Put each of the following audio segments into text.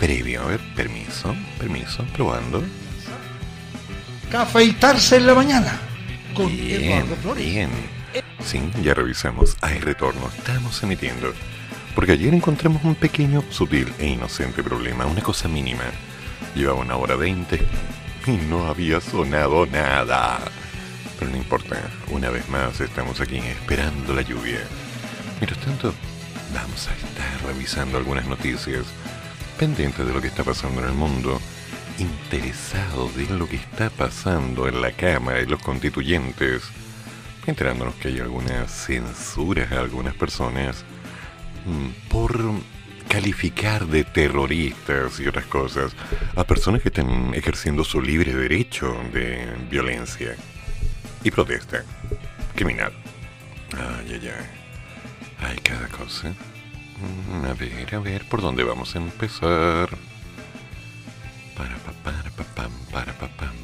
previo. A ver, permiso, permiso, probando. Cafeitarse en la mañana con Bien, Eduardo Flores. bien. Sí, ya revisamos. Hay retorno. Estamos emitiendo. Porque ayer encontramos un pequeño, sutil e inocente problema. Una cosa mínima. Llevaba una hora veinte y no había sonado nada. Pero no importa. Una vez más estamos aquí esperando la lluvia. Mientras tanto, vamos a estar revisando algunas noticias pendientes de lo que está pasando en el mundo, interesados de lo que está pasando en la Cámara de los Constituyentes, enterándonos que hay algunas censuras a algunas personas mm, por calificar de terroristas y otras cosas a personas que están ejerciendo su libre derecho de violencia y protesta criminal. Ay, ay, ay. Hay cada cosa. Mm, A ver, a ver, ¿por dónde vamos a empezar? Para pa para pa pam, para pa pam.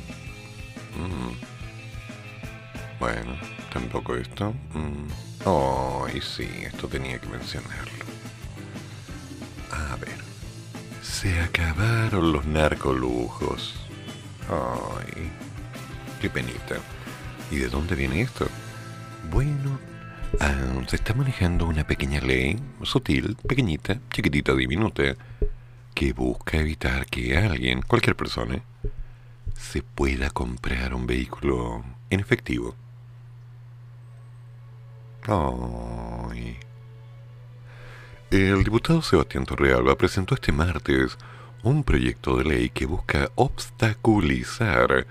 Mm. Bueno, tampoco esto. Mm. Oh, sí, esto tenía que mencionarlo. A ver. Se acabaron los narcolujos. Ay, qué penita. ¿Y de dónde viene esto? Bueno, Ah, se está manejando una pequeña ley, sutil, pequeñita, chiquitita, diminuta, que busca evitar que alguien, cualquier persona, se pueda comprar un vehículo en efectivo. Ay. El diputado Sebastián Torrealba presentó este martes un proyecto de ley que busca obstaculizar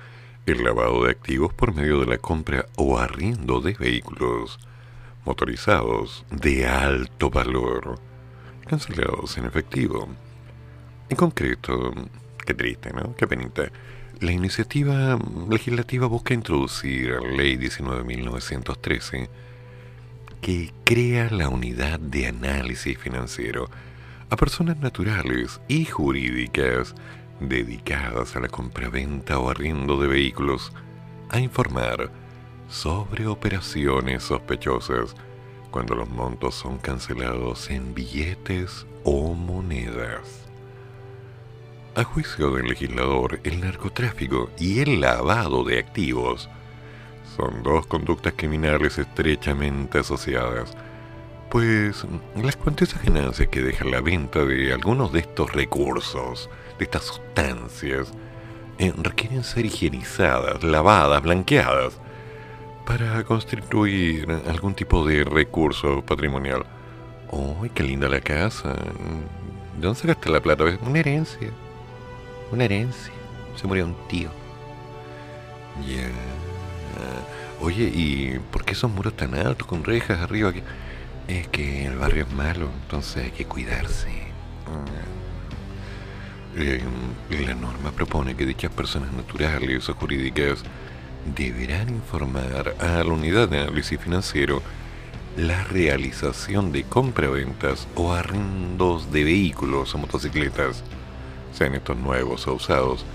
el lavado de activos por medio de la compra o arriendo de vehículos motorizados de alto valor, cancelados en efectivo. En concreto, qué triste, ¿no? Qué penita. La iniciativa legislativa busca introducir la Ley 19.913 que crea la unidad de análisis financiero a personas naturales y jurídicas dedicadas a la compraventa o arriendo de vehículos a informar sobre operaciones sospechosas cuando los montos son cancelados en billetes o monedas. A juicio del legislador, el narcotráfico y el lavado de activos son dos conductas criminales estrechamente asociadas, pues las cuantiosas ganancias que deja la venta de algunos de estos recursos, de estas sustancias, eh, requieren ser higienizadas, lavadas, blanqueadas, para constituir algún tipo de recurso patrimonial. ¡Ay, qué linda la casa! ¿De dónde sacaste la plata? Una herencia. Una herencia. Se murió un tío. Ya. Oye, ¿y por qué esos muros tan altos con rejas arriba? Que- Es que el barrio es malo, entonces hay que cuidarse. Eh, la norma propone que dichas personas naturales o jurídicas deberán informar a la unidad de análisis financiero la realización de compraventas o arrendos de vehículos o motocicletas, sean estos nuevos o usados,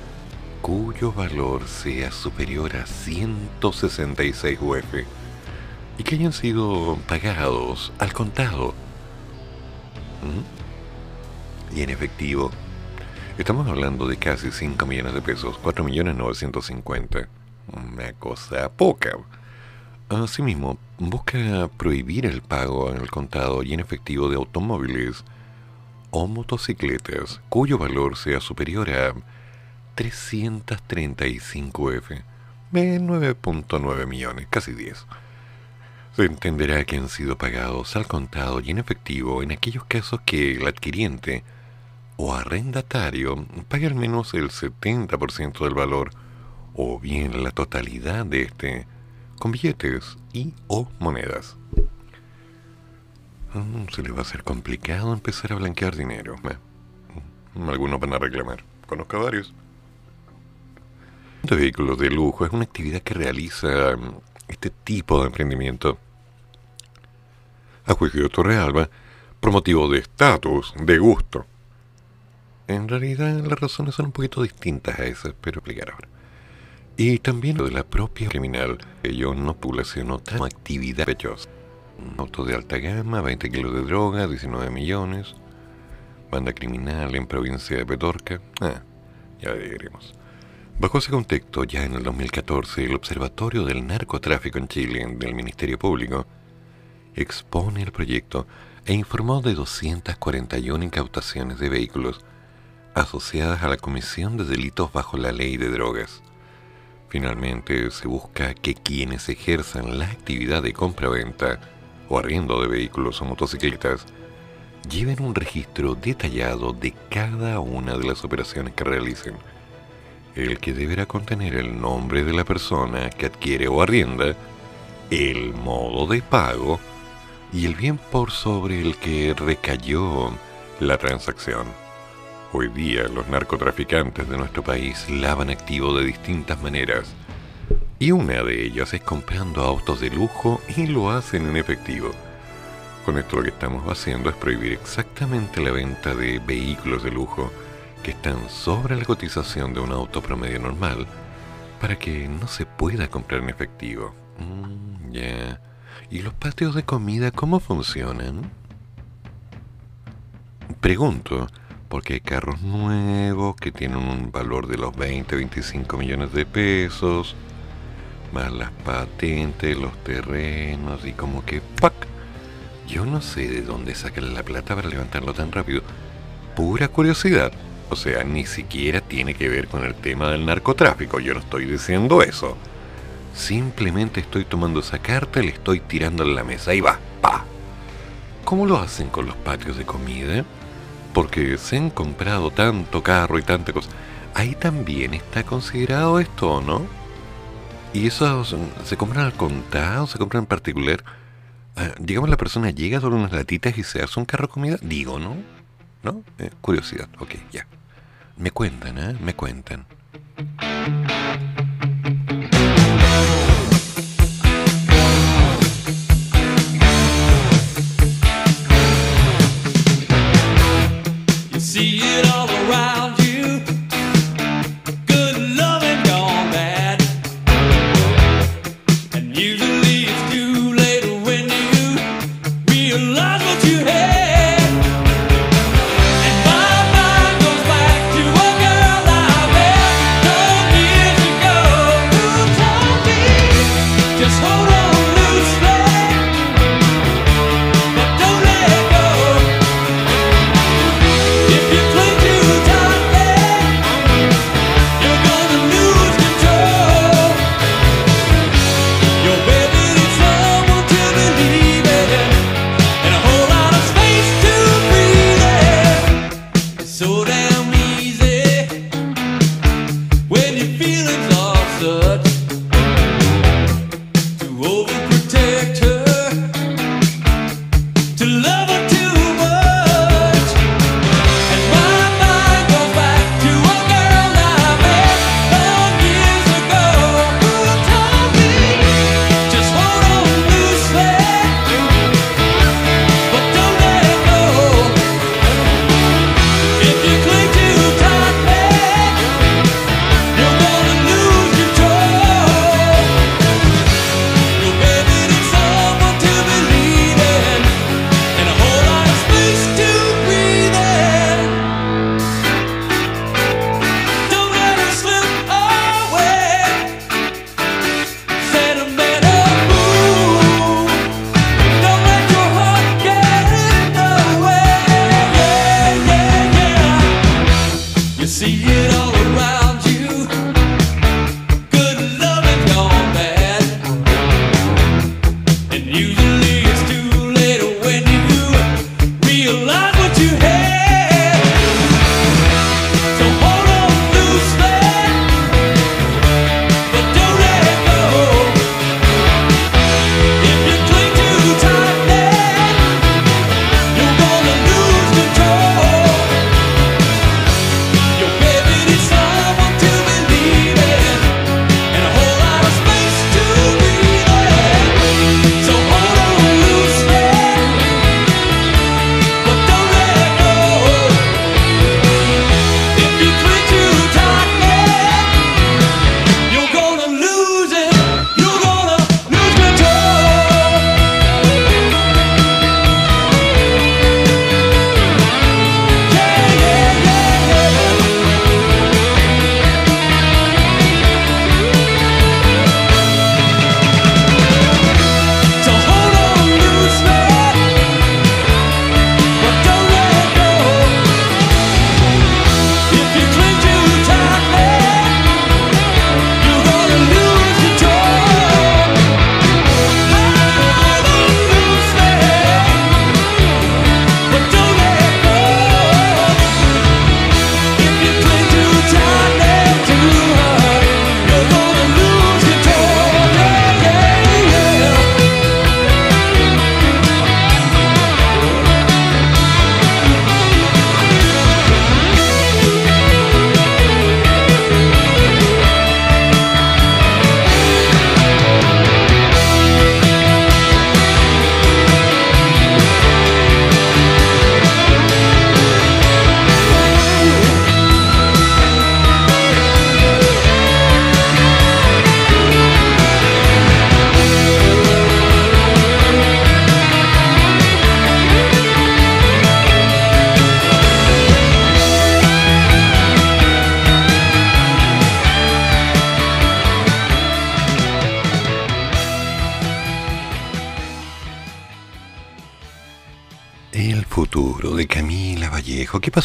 cuyo valor sea superior a 166 UF y que hayan sido pagados al contado ¿Mm? y en efectivo. Estamos hablando de casi 5 millones de pesos, 4 millones 950. Una cosa poca. Asimismo, busca prohibir el pago en el contado y en efectivo de automóviles o motocicletas cuyo valor sea superior a 335 F, de 9.9 millones, casi 10. Se entenderá que han sido pagados al contado y en efectivo en aquellos casos que el adquiriente o arrendatario pague al menos el 70% del valor o bien la totalidad de este con billetes y o monedas. Mm, Se le va a hacer complicado empezar a blanquear dinero. Eh, mm, Algunos van a reclamar. conozco varios. De vehículos de lujo es una actividad que realiza mm, este tipo de emprendimiento a juicio de Torrealba por motivo de estatus, de gusto. En realidad las razones son un poquito distintas a esas, pero explicar ahora. Y también lo de la propia criminal, ello no población otra actividad pechosa. Un auto de alta gama, 20 kilos de droga, 19 millones. Banda criminal en provincia de Petorca. Ah, ya veremos. Bajo ese contexto, ya en el 2014, el Observatorio del Narcotráfico en Chile del Ministerio Público expone el proyecto e informó de 241 incautaciones de vehículos asociadas a la comisión de delitos bajo la ley de drogas. Finalmente, se busca que quienes ejerzan la actividad de compra-venta o arriendo de vehículos o motocicletas lleven un registro detallado de cada una de las operaciones que realicen, el que deberá contener el nombre de la persona que adquiere o arrienda, el modo de pago y el bien por sobre el que recayó la transacción. Hoy día los narcotraficantes de nuestro país lavan activo de distintas maneras y una de ellas es comprando autos de lujo y lo hacen en efectivo. Con esto lo que estamos haciendo es prohibir exactamente la venta de vehículos de lujo que están sobre la cotización de un auto promedio normal para que no se pueda comprar en efectivo. Mm, ya. ¿Y los patios de comida cómo funcionan? Pregunto, porque hay carros nuevos que tienen un valor de los 20, 25 millones de pesos, más las patentes, los terrenos y como que ¡pac! Yo no sé de dónde sacan la plata para levantarlo tan rápido. Pura curiosidad. O sea, ni siquiera tiene que ver con el tema del narcotráfico. Yo no estoy diciendo eso. Simplemente estoy tomando esa carta y le estoy tirando en la mesa. Ahí va, pa. ¿Cómo lo hacen con los patios de comida? Porque se han comprado tanto carro y tanta cosa. Ahí también está considerado esto, ¿no? Y eso se compran al contado, se compran en particular. Ah, digamos, la persona llega sobre unas latitas y se hace un carro comida. Digo, ¿no? ¿No? Eh, curiosidad. Ok, ya. Me cuentan, ¿eh? Me cuentan.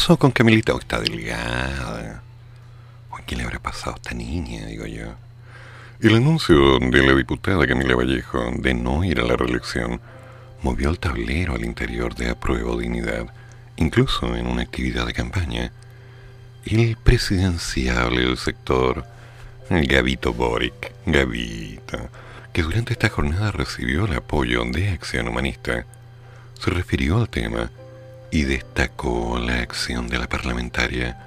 Pasó con Camilita? Oh, está delgada. ¿Qué le habrá pasado a esta niña, digo yo? El anuncio de la diputada Camila Vallejo de no ir a la reelección movió el tablero al interior de Apruebo Dignidad, incluso en una actividad de campaña. El presidenciable del sector, Gavito Boric, Gavito, que durante esta jornada recibió el apoyo de Acción Humanista, se refirió al tema y destacó la acción de la parlamentaria,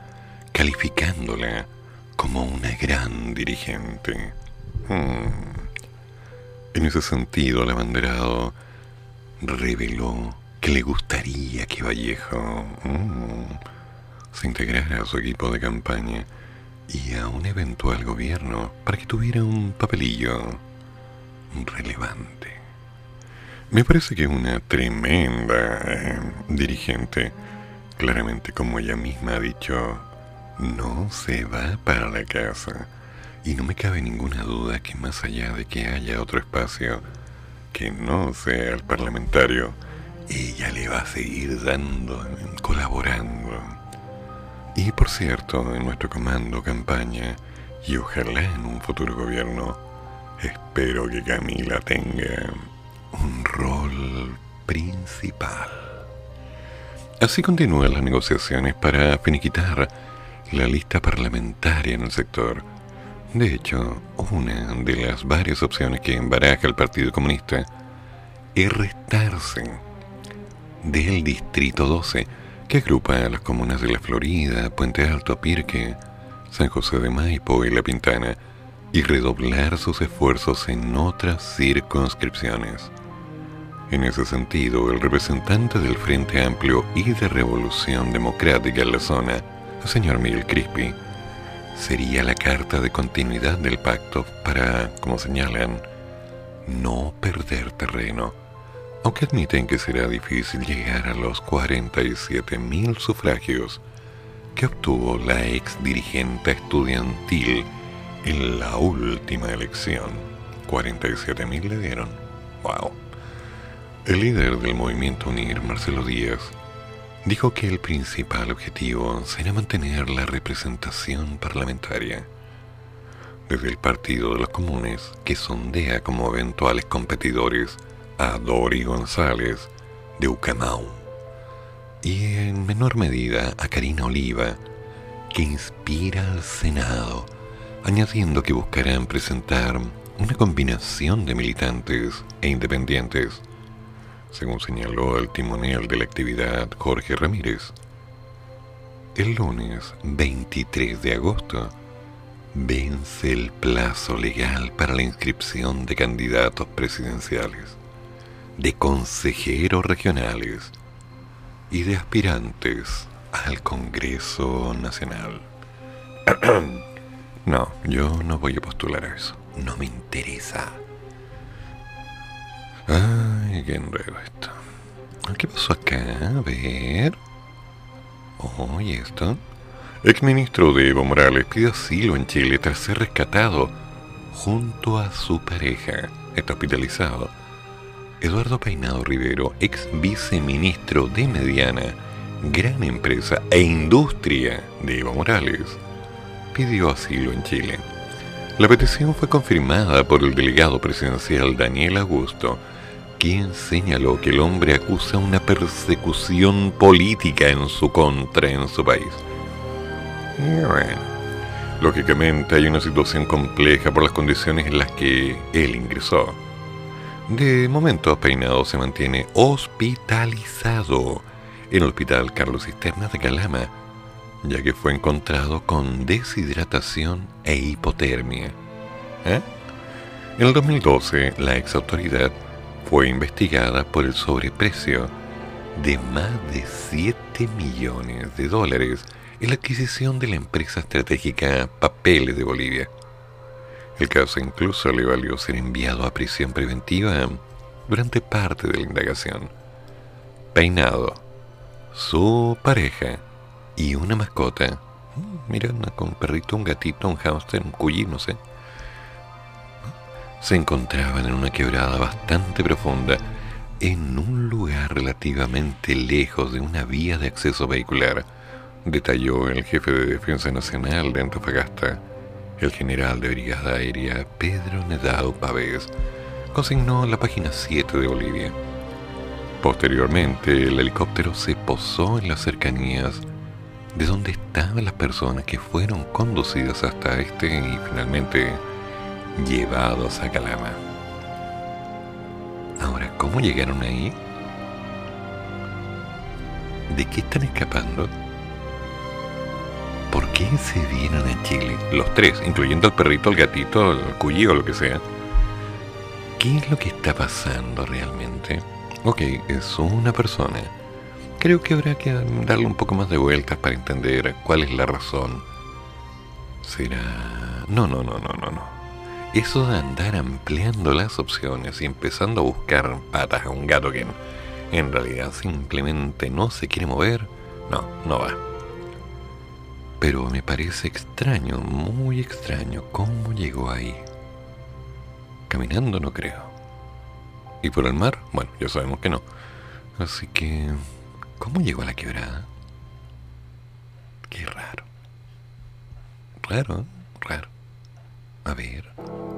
calificándola como una gran dirigente. Hmm. En ese sentido, el abanderado reveló que le gustaría que Vallejo hmm, se integrara a su equipo de campaña y a un eventual gobierno para que tuviera un papelillo relevante. Me parece que una tremenda eh, dirigente. Claramente, como ella misma ha dicho, no se va para la casa. Y no me cabe ninguna duda que más allá de que haya otro espacio que no sea el parlamentario, ella le va a seguir dando, colaborando. Y por cierto, en nuestro comando, campaña, y ojalá en un futuro gobierno, espero que Camila tenga un rol principal. Así continúan las negociaciones para finiquitar la lista parlamentaria en el sector. De hecho, una de las varias opciones que embaraja el Partido Comunista es restarse del Distrito 12, que agrupa a las comunas de La Florida, Puente Alto, Pirque, San José de Maipo y La Pintana, y redoblar sus esfuerzos en otras circunscripciones. En ese sentido, el representante del Frente Amplio y de Revolución Democrática en la zona, el señor Miguel Crispi, sería la carta de continuidad del pacto para, como señalan, no perder terreno, aunque admiten que será difícil llegar a los 47.000 sufragios que obtuvo la ex dirigente estudiantil en la última elección. 47.000 le dieron. ¡Wow! El líder del movimiento UNIR, Marcelo Díaz, dijo que el principal objetivo será mantener la representación parlamentaria. Desde el Partido de los Comunes, que sondea como eventuales competidores a Dori González de Ucamau, y en menor medida a Karina Oliva, que inspira al Senado, añadiendo que buscarán presentar una combinación de militantes e independientes según señaló el timonel de la actividad Jorge Ramírez. El lunes 23 de agosto vence el plazo legal para la inscripción de candidatos presidenciales, de consejeros regionales y de aspirantes al Congreso Nacional. no, yo no voy a postular a eso. No me interesa. Ay, qué enredo esto. ¿Qué pasó acá? A ver. Oye, esto. Exministro de Evo Morales pide asilo en Chile tras ser rescatado junto a su pareja. Está hospitalizado. Eduardo Peinado Rivero, ex viceministro de Mediana, gran empresa e industria de Evo Morales, pidió asilo en Chile. La petición fue confirmada por el delegado presidencial Daniel Augusto, quien señaló que el hombre acusa una persecución política en su contra en su país. Lógicamente hay una situación compleja por las condiciones en las que él ingresó. De momento, Peinado se mantiene hospitalizado en el Hospital Carlos Cisterna de Calama, ya que fue encontrado con deshidratación e hipotermia. ¿Eh? En el 2012, la ex autoridad fue investigada por el sobreprecio de más de 7 millones de dólares en la adquisición de la empresa estratégica Papeles de Bolivia. El caso incluso le valió ser enviado a prisión preventiva durante parte de la indagación. Peinado, su pareja y una mascota, mm, mira, con un perrito, un gatito, un hámster, un cuyi, no sé, se encontraban en una quebrada bastante profunda, en un lugar relativamente lejos de una vía de acceso vehicular, detalló el jefe de Defensa Nacional de Antofagasta, el general de Brigada Aérea Pedro Nedao Pavés, consignó la página 7 de Bolivia. Posteriormente, el helicóptero se posó en las cercanías de donde estaban las personas que fueron conducidas hasta este y finalmente llevados a Calama. Ahora, ¿cómo llegaron ahí? ¿De qué están escapando? ¿Por qué se vienen a Chile? Los tres, incluyendo al perrito, el gatito, el cuyo lo que sea. ¿Qué es lo que está pasando realmente? Ok, es una persona. Creo que habrá que darle un poco más de vueltas para entender cuál es la razón. ¿Será...? No, no, no, no, no, no. Eso de andar ampliando las opciones y empezando a buscar patas a un gato que en realidad simplemente no se quiere mover, no, no va. Pero me parece extraño, muy extraño, cómo llegó ahí. Caminando no creo. ¿Y por el mar? Bueno, ya sabemos que no. Así que, ¿cómo llegó a la quebrada? Qué raro. Raro, raro. A ver.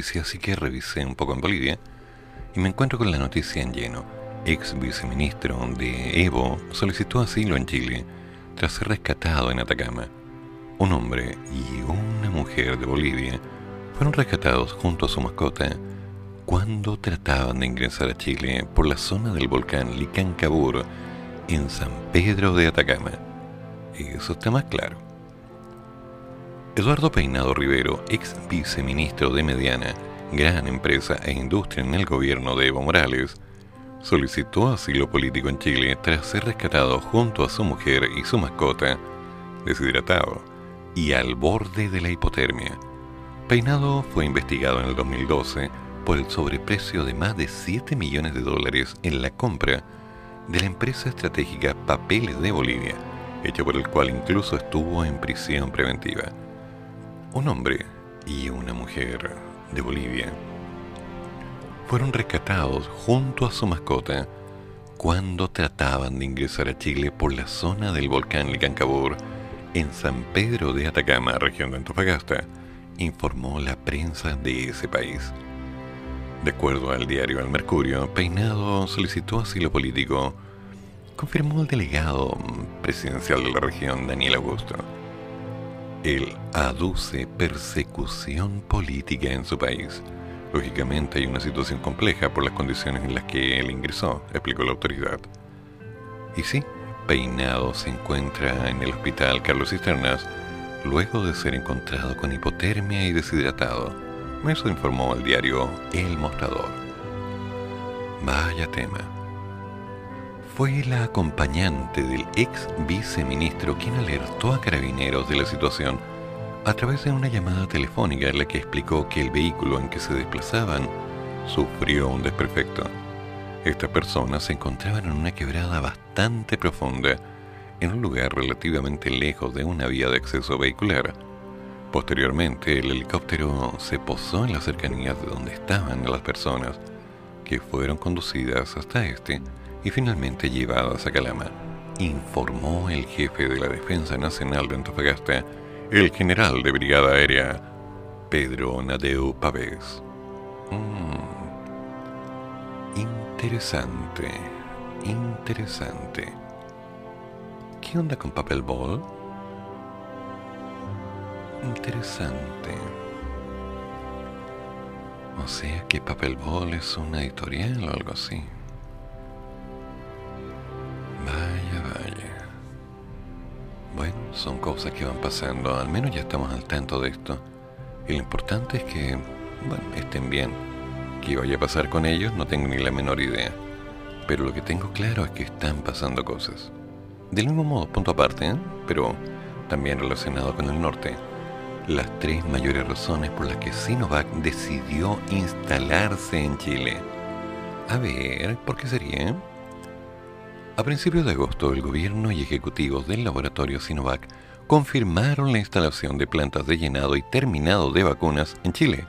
Así que revisé un poco en Bolivia y me encuentro con la noticia en lleno. Ex viceministro de Evo solicitó asilo en Chile tras ser rescatado en Atacama. Un hombre y una mujer de Bolivia fueron rescatados junto a su mascota cuando trataban de ingresar a Chile por la zona del volcán Licancabur en San Pedro de Atacama. Eso está más claro. Eduardo Peinado Rivero, ex viceministro de Mediana, gran empresa e industria en el gobierno de Evo Morales, solicitó asilo político en Chile tras ser rescatado junto a su mujer y su mascota, deshidratado y al borde de la hipotermia. Peinado fue investigado en el 2012 por el sobreprecio de más de 7 millones de dólares en la compra de la empresa estratégica Papeles de Bolivia, hecho por el cual incluso estuvo en prisión preventiva. Un hombre y una mujer de Bolivia fueron rescatados junto a su mascota cuando trataban de ingresar a Chile por la zona del volcán Licancabur en San Pedro de Atacama, región de Antofagasta, informó la prensa de ese país. De acuerdo al diario El Mercurio, Peinado solicitó asilo político, confirmó el delegado presidencial de la región, Daniel Augusto. Él aduce persecución política en su país. Lógicamente hay una situación compleja por las condiciones en las que él ingresó, explicó la autoridad. Y sí, Peinado se encuentra en el hospital Carlos Cisternas luego de ser encontrado con hipotermia y deshidratado. Eso informó el diario El Mostrador. Vaya tema. Fue la acompañante del ex viceministro quien alertó a carabineros de la situación a través de una llamada telefónica en la que explicó que el vehículo en que se desplazaban sufrió un desperfecto. Estas personas se encontraban en una quebrada bastante profunda, en un lugar relativamente lejos de una vía de acceso vehicular Posteriormente, el helicóptero se posó en las cercanías de donde estaban las personas, que fueron conducidas hasta este y finalmente llevadas a Calama, informó el jefe de la Defensa Nacional de Antofagasta, el general de Brigada Aérea, Pedro Nadeu Pavés. Mm. Interesante, interesante. ¿Qué onda con Papel Ball? Interesante. O sea que Papel Ball es una editorial o algo así. Bueno, son cosas que van pasando. Al menos ya estamos al tanto de esto. Y lo importante es que, estén bien. ¿Qué vaya a pasar con ellos? No tengo ni la menor idea. Pero lo que tengo claro es que están pasando cosas. Del mismo modo, punto aparte, ¿eh? pero también relacionado con el norte las tres mayores razones por las que Sinovac decidió instalarse en Chile. A ver, ¿por qué sería? A principios de agosto, el gobierno y ejecutivos del laboratorio Sinovac confirmaron la instalación de plantas de llenado y terminado de vacunas en Chile,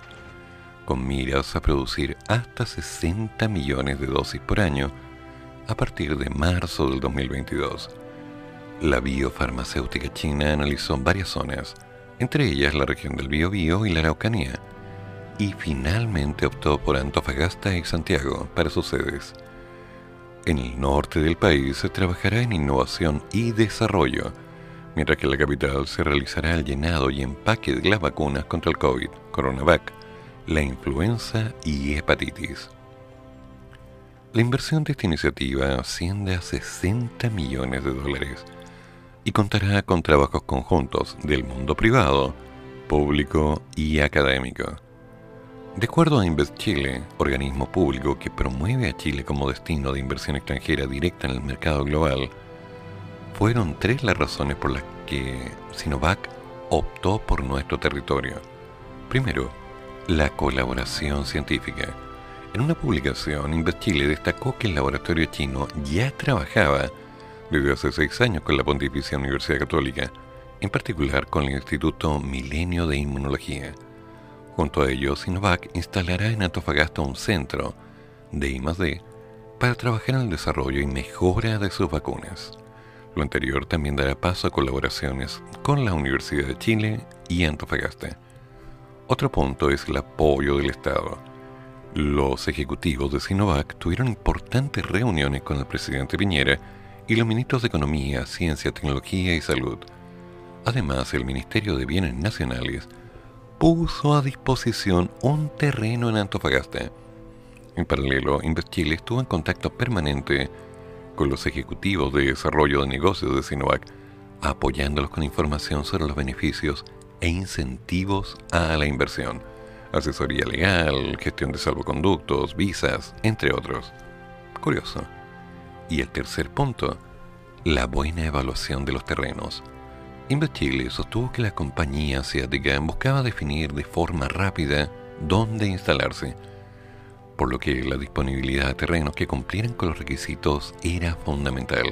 con miras a producir hasta 60 millones de dosis por año a partir de marzo del 2022. La biofarmacéutica china analizó varias zonas, entre ellas la región del Biobío y la Araucanía, y finalmente optó por Antofagasta y Santiago para sus sedes. En el norte del país se trabajará en innovación y desarrollo, mientras que en la capital se realizará el llenado y empaque de las vacunas contra el COVID, Coronavac, la influenza y hepatitis. La inversión de esta iniciativa asciende a 60 millones de dólares, y contará con trabajos conjuntos del mundo privado, público y académico. De acuerdo a Invest Chile, organismo público que promueve a Chile como destino de inversión extranjera directa en el mercado global, fueron tres las razones por las que Sinovac optó por nuestro territorio. Primero, la colaboración científica. En una publicación, Invest Chile destacó que el laboratorio chino ya trabajaba desde hace seis años con la Pontificia Universidad Católica, en particular con el Instituto Milenio de Inmunología. Junto a ello, Sinovac instalará en Antofagasta un centro de I+D para trabajar en el desarrollo y mejora de sus vacunas. Lo anterior también dará paso a colaboraciones con la Universidad de Chile y Antofagasta. Otro punto es el apoyo del Estado. Los ejecutivos de Sinovac tuvieron importantes reuniones con el presidente Piñera y los ministros de Economía, Ciencia, Tecnología y Salud. Además, el Ministerio de Bienes Nacionales puso a disposición un terreno en Antofagasta. En paralelo, Chile estuvo en contacto permanente con los ejecutivos de desarrollo de negocios de Sinovac, apoyándolos con información sobre los beneficios e incentivos a la inversión, asesoría legal, gestión de salvoconductos, visas, entre otros. Curioso. Y el tercer punto, la buena evaluación de los terrenos. Chile sostuvo que la compañía asiática buscaba definir de forma rápida dónde instalarse, por lo que la disponibilidad de terrenos que cumplieran con los requisitos era fundamental.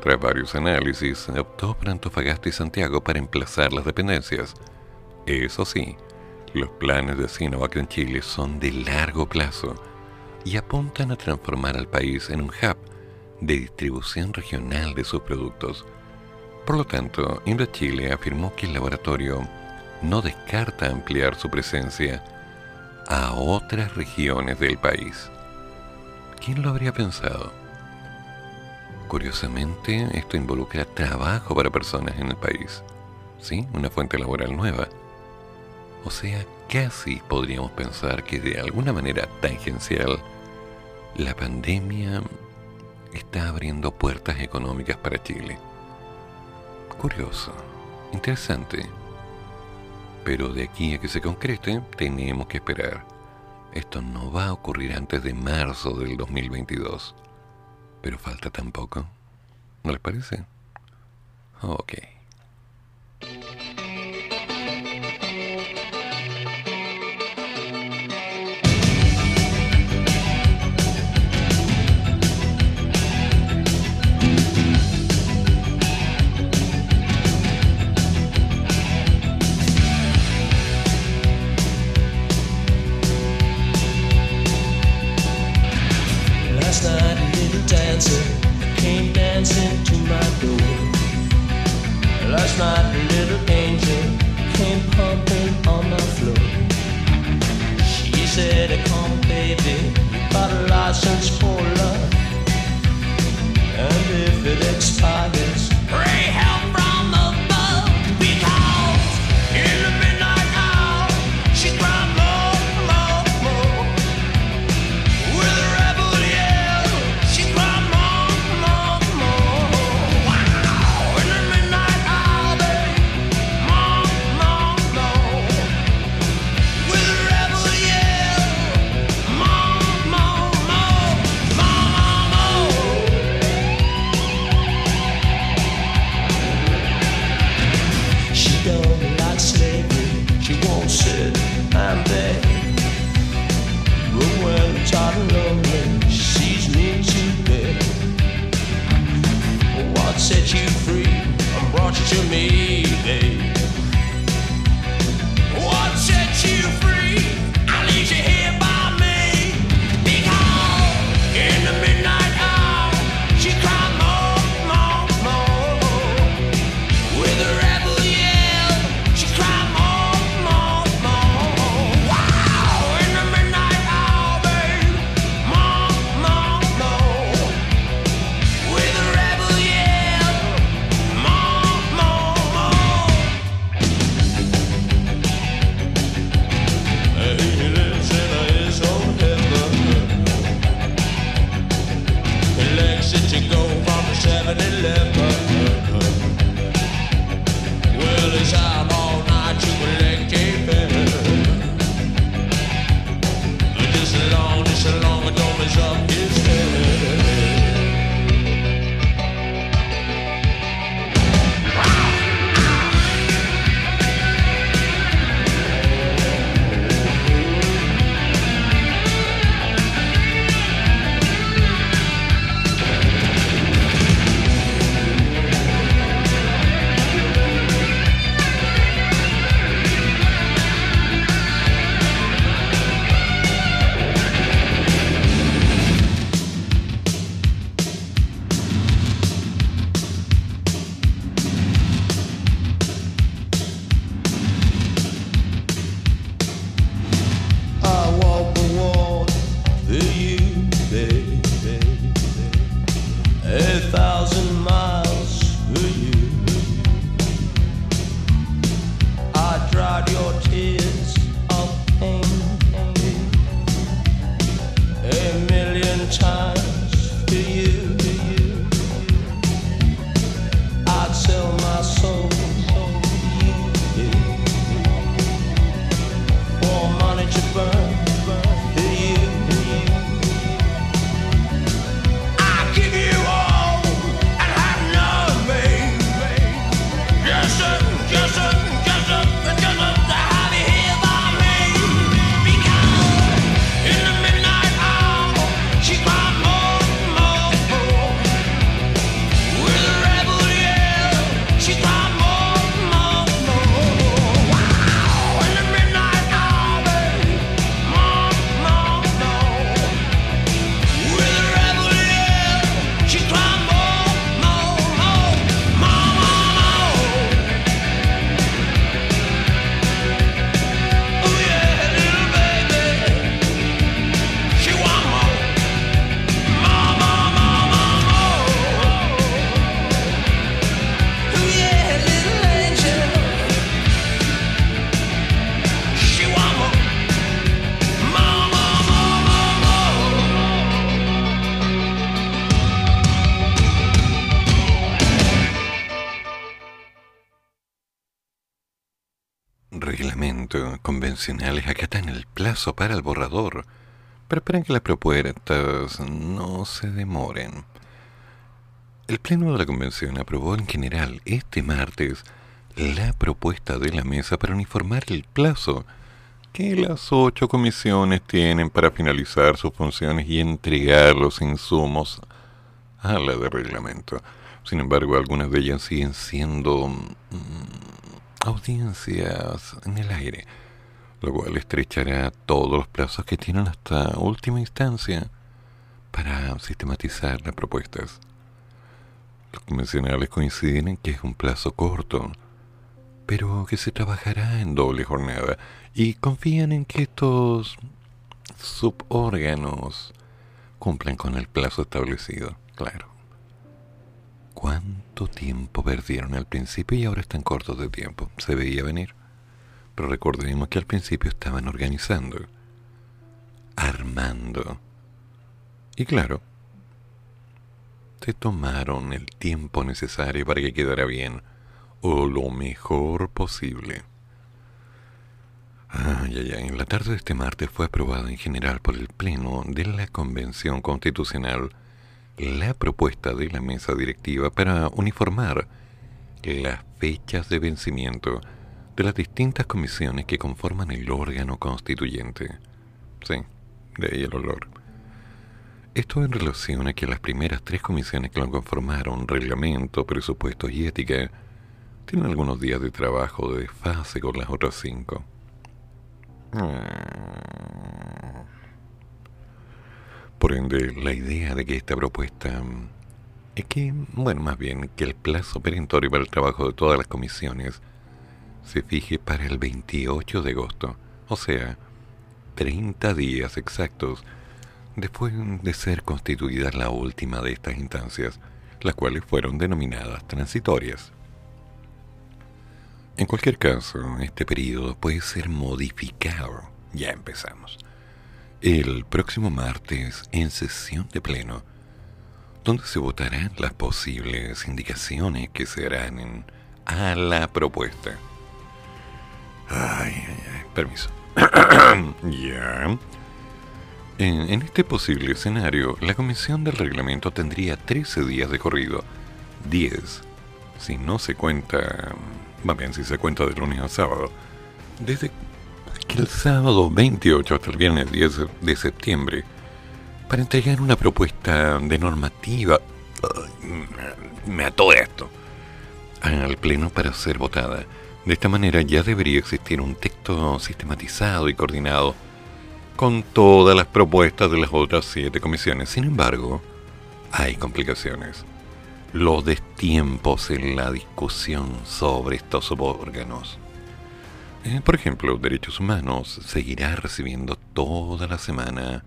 Tras varios análisis, optó por Antofagasta y Santiago para emplazar las dependencias. Eso sí, los planes de Sinovac en Chile son de largo plazo y apuntan a transformar al país en un hub de distribución regional de sus productos. Por lo tanto, Chile afirmó que el laboratorio no descarta ampliar su presencia a otras regiones del país. ¿Quién lo habría pensado? Curiosamente, esto involucra trabajo para personas en el país. ¿Sí? Una fuente laboral nueva. O sea, casi podríamos pensar que de alguna manera tangencial, la pandemia está abriendo puertas económicas para Chile. Curioso, interesante. Pero de aquí a que se concrete, tenemos que esperar. Esto no va a ocurrir antes de marzo del 2022. Pero falta tampoco. ¿No les parece? Ok. night little angel came pumping on the floor. She said, Come, baby, got a license for love. And if it expires, para el borrador, pero esperan que las propuestas no se demoren. El Pleno de la Convención aprobó en general este martes la propuesta de la mesa para uniformar el plazo que las ocho comisiones tienen para finalizar sus funciones y entregar los insumos a la de reglamento. Sin embargo, algunas de ellas siguen siendo mm, audiencias en el aire, lo cual estrechará todos los plazos que tienen hasta última instancia para sistematizar las propuestas. Los convencionales coinciden en que es un plazo corto, pero que se trabajará en doble jornada y confían en que estos subórganos cumplan con el plazo establecido, claro. ¿Cuánto tiempo perdieron al principio y ahora están cortos de tiempo? Se veía venir. Recordemos que al principio estaban organizando, armando. Y claro, se tomaron el tiempo necesario para que quedara bien o lo mejor posible. Ay, ay, ay. En la tarde de este martes fue aprobada en general por el Pleno de la Convención Constitucional la propuesta de la mesa directiva para uniformar las fechas de vencimiento de las distintas comisiones que conforman el órgano constituyente. Sí, de ahí el olor. Esto en relación a que las primeras tres comisiones que lo conformaron, reglamento, presupuestos y ética, tienen algunos días de trabajo de fase con las otras cinco. Por ende, la idea de que esta propuesta es que, bueno, más bien que el plazo perentorio para el trabajo de todas las comisiones se fije para el 28 de agosto, o sea, 30 días exactos después de ser constituida la última de estas instancias, las cuales fueron denominadas transitorias. En cualquier caso, este periodo puede ser modificado. Ya empezamos el próximo martes en sesión de pleno, donde se votarán las posibles indicaciones que se harán a la propuesta. Ay, ay, ay, permiso. ya. En, en, este posible escenario, la comisión del reglamento tendría 13 días de corrido, 10, si no se cuenta, va bien, si se cuenta de lunes a sábado, desde el sábado 28 hasta el viernes 10 de septiembre para entregar una propuesta de normativa. Me ató esto. Al Pleno para ser votada. De esta manera ya debería existir un texto sistematizado y coordinado con todas las propuestas de las otras siete comisiones. Sin embargo, hay complicaciones. Los destiempos en la discusión sobre estos órganos eh, por ejemplo, Derechos Humanos seguirá recibiendo toda la semana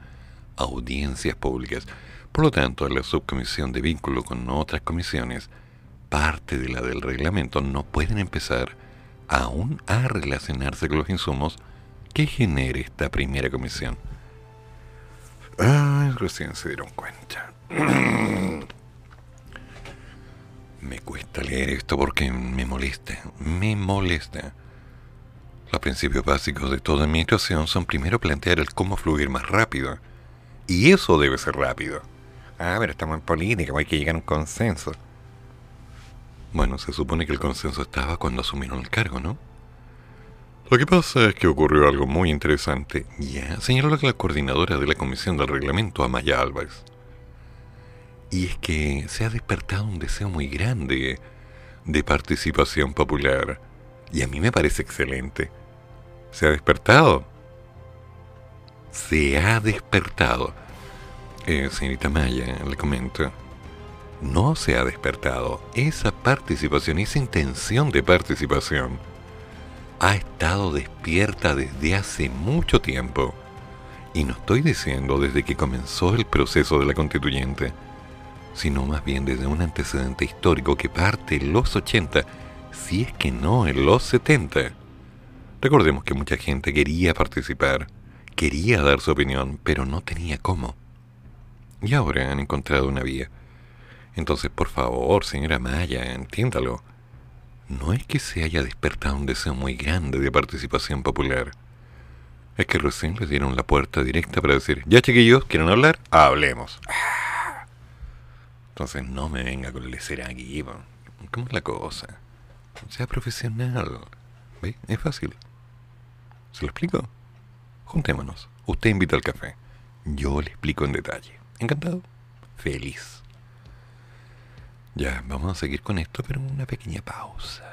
audiencias públicas. Por lo tanto, la subcomisión de vínculo con otras comisiones, parte de la del reglamento, no pueden empezar aún a relacionarse con los insumos que genere esta primera comisión. Ay, recién se dieron cuenta. me cuesta leer esto porque me molesta, me molesta. Los principios básicos de toda administración son primero plantear el cómo fluir más rápido. Y eso debe ser rápido. Ah, pero estamos en política, hay que llegar a un consenso. Bueno, se supone que el consenso estaba cuando asumieron el cargo, ¿no? Lo que pasa es que ocurrió algo muy interesante. Ya, señaló la coordinadora de la Comisión del Reglamento, Amaya Álvarez. Y es que se ha despertado un deseo muy grande de participación popular. Y a mí me parece excelente se ha despertado. Se ha despertado. Eh, señorita Maya, le comento. No se ha despertado. Esa participación, esa intención de participación, ha estado despierta desde hace mucho tiempo. Y no estoy diciendo desde que comenzó el proceso de la constituyente, sino más bien desde un antecedente histórico que parte en los 80, si es que no en los 70 Recordemos que mucha gente quería participar, quería dar su opinión, pero no tenía cómo. Y ahora han encontrado una vía. Entonces, por favor, señora Maya, entiéndalo. no es que se haya despertado un deseo muy grande de participación popular. Es que recién les dieron la puerta directa para decir, ya chiquillos, ¿quieren hablar? Hablemos. Entonces no me venga con el ser aquí. ¿Cómo es la cosa? Sea profesional. ¿Ve? Es fácil. ¿Se lo explico? Juntémonos. Usted invita al café. Yo le explico en detalle. ¿Encantado? Feliz. Ya, vamos a seguir con esto, pero una pequeña pausa.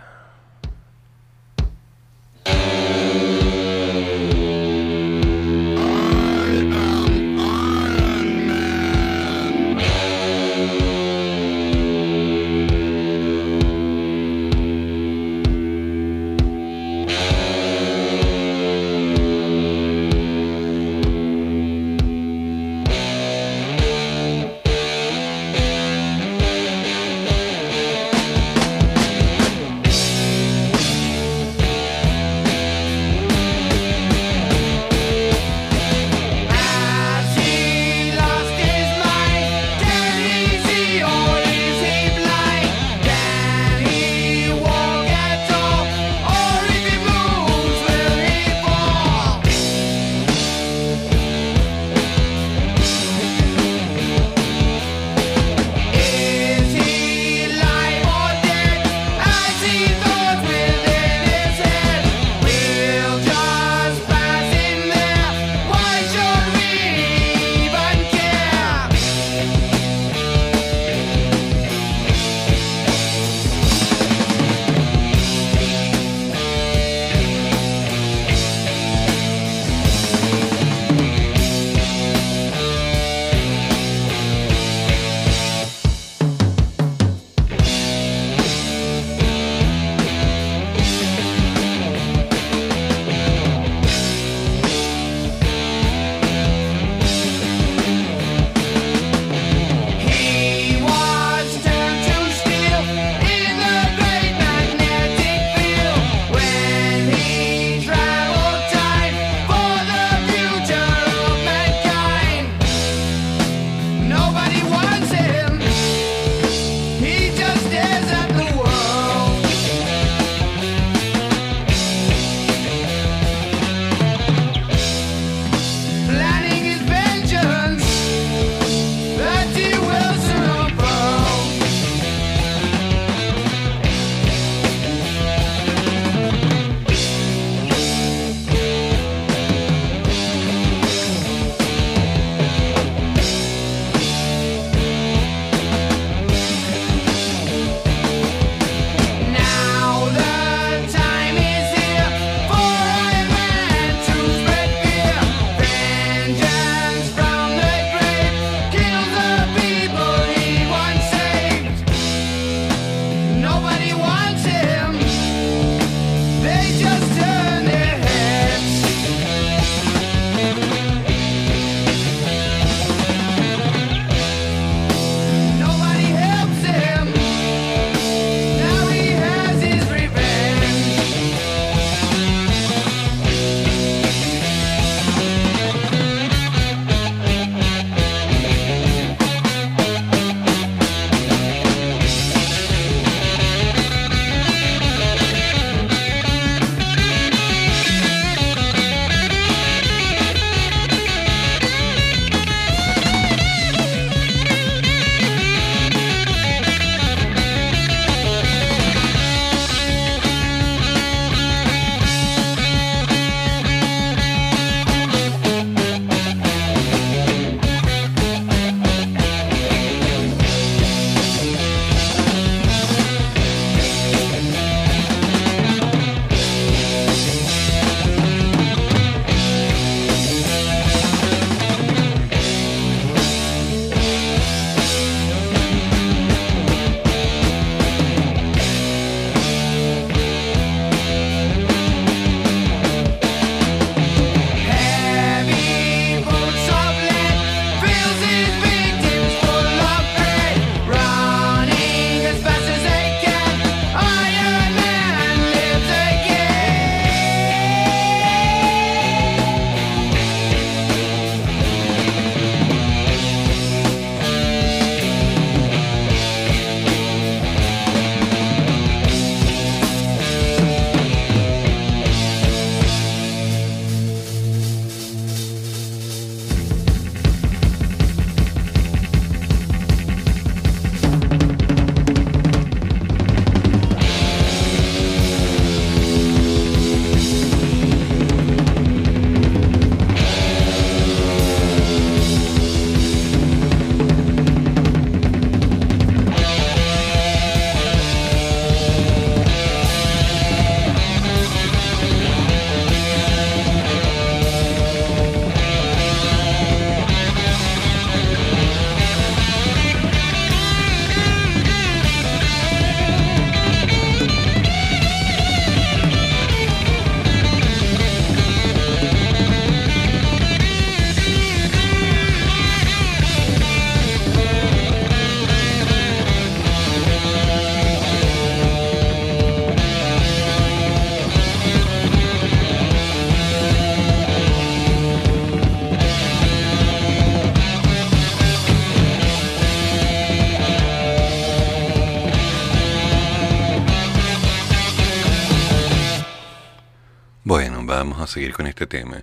Seguir con este tema.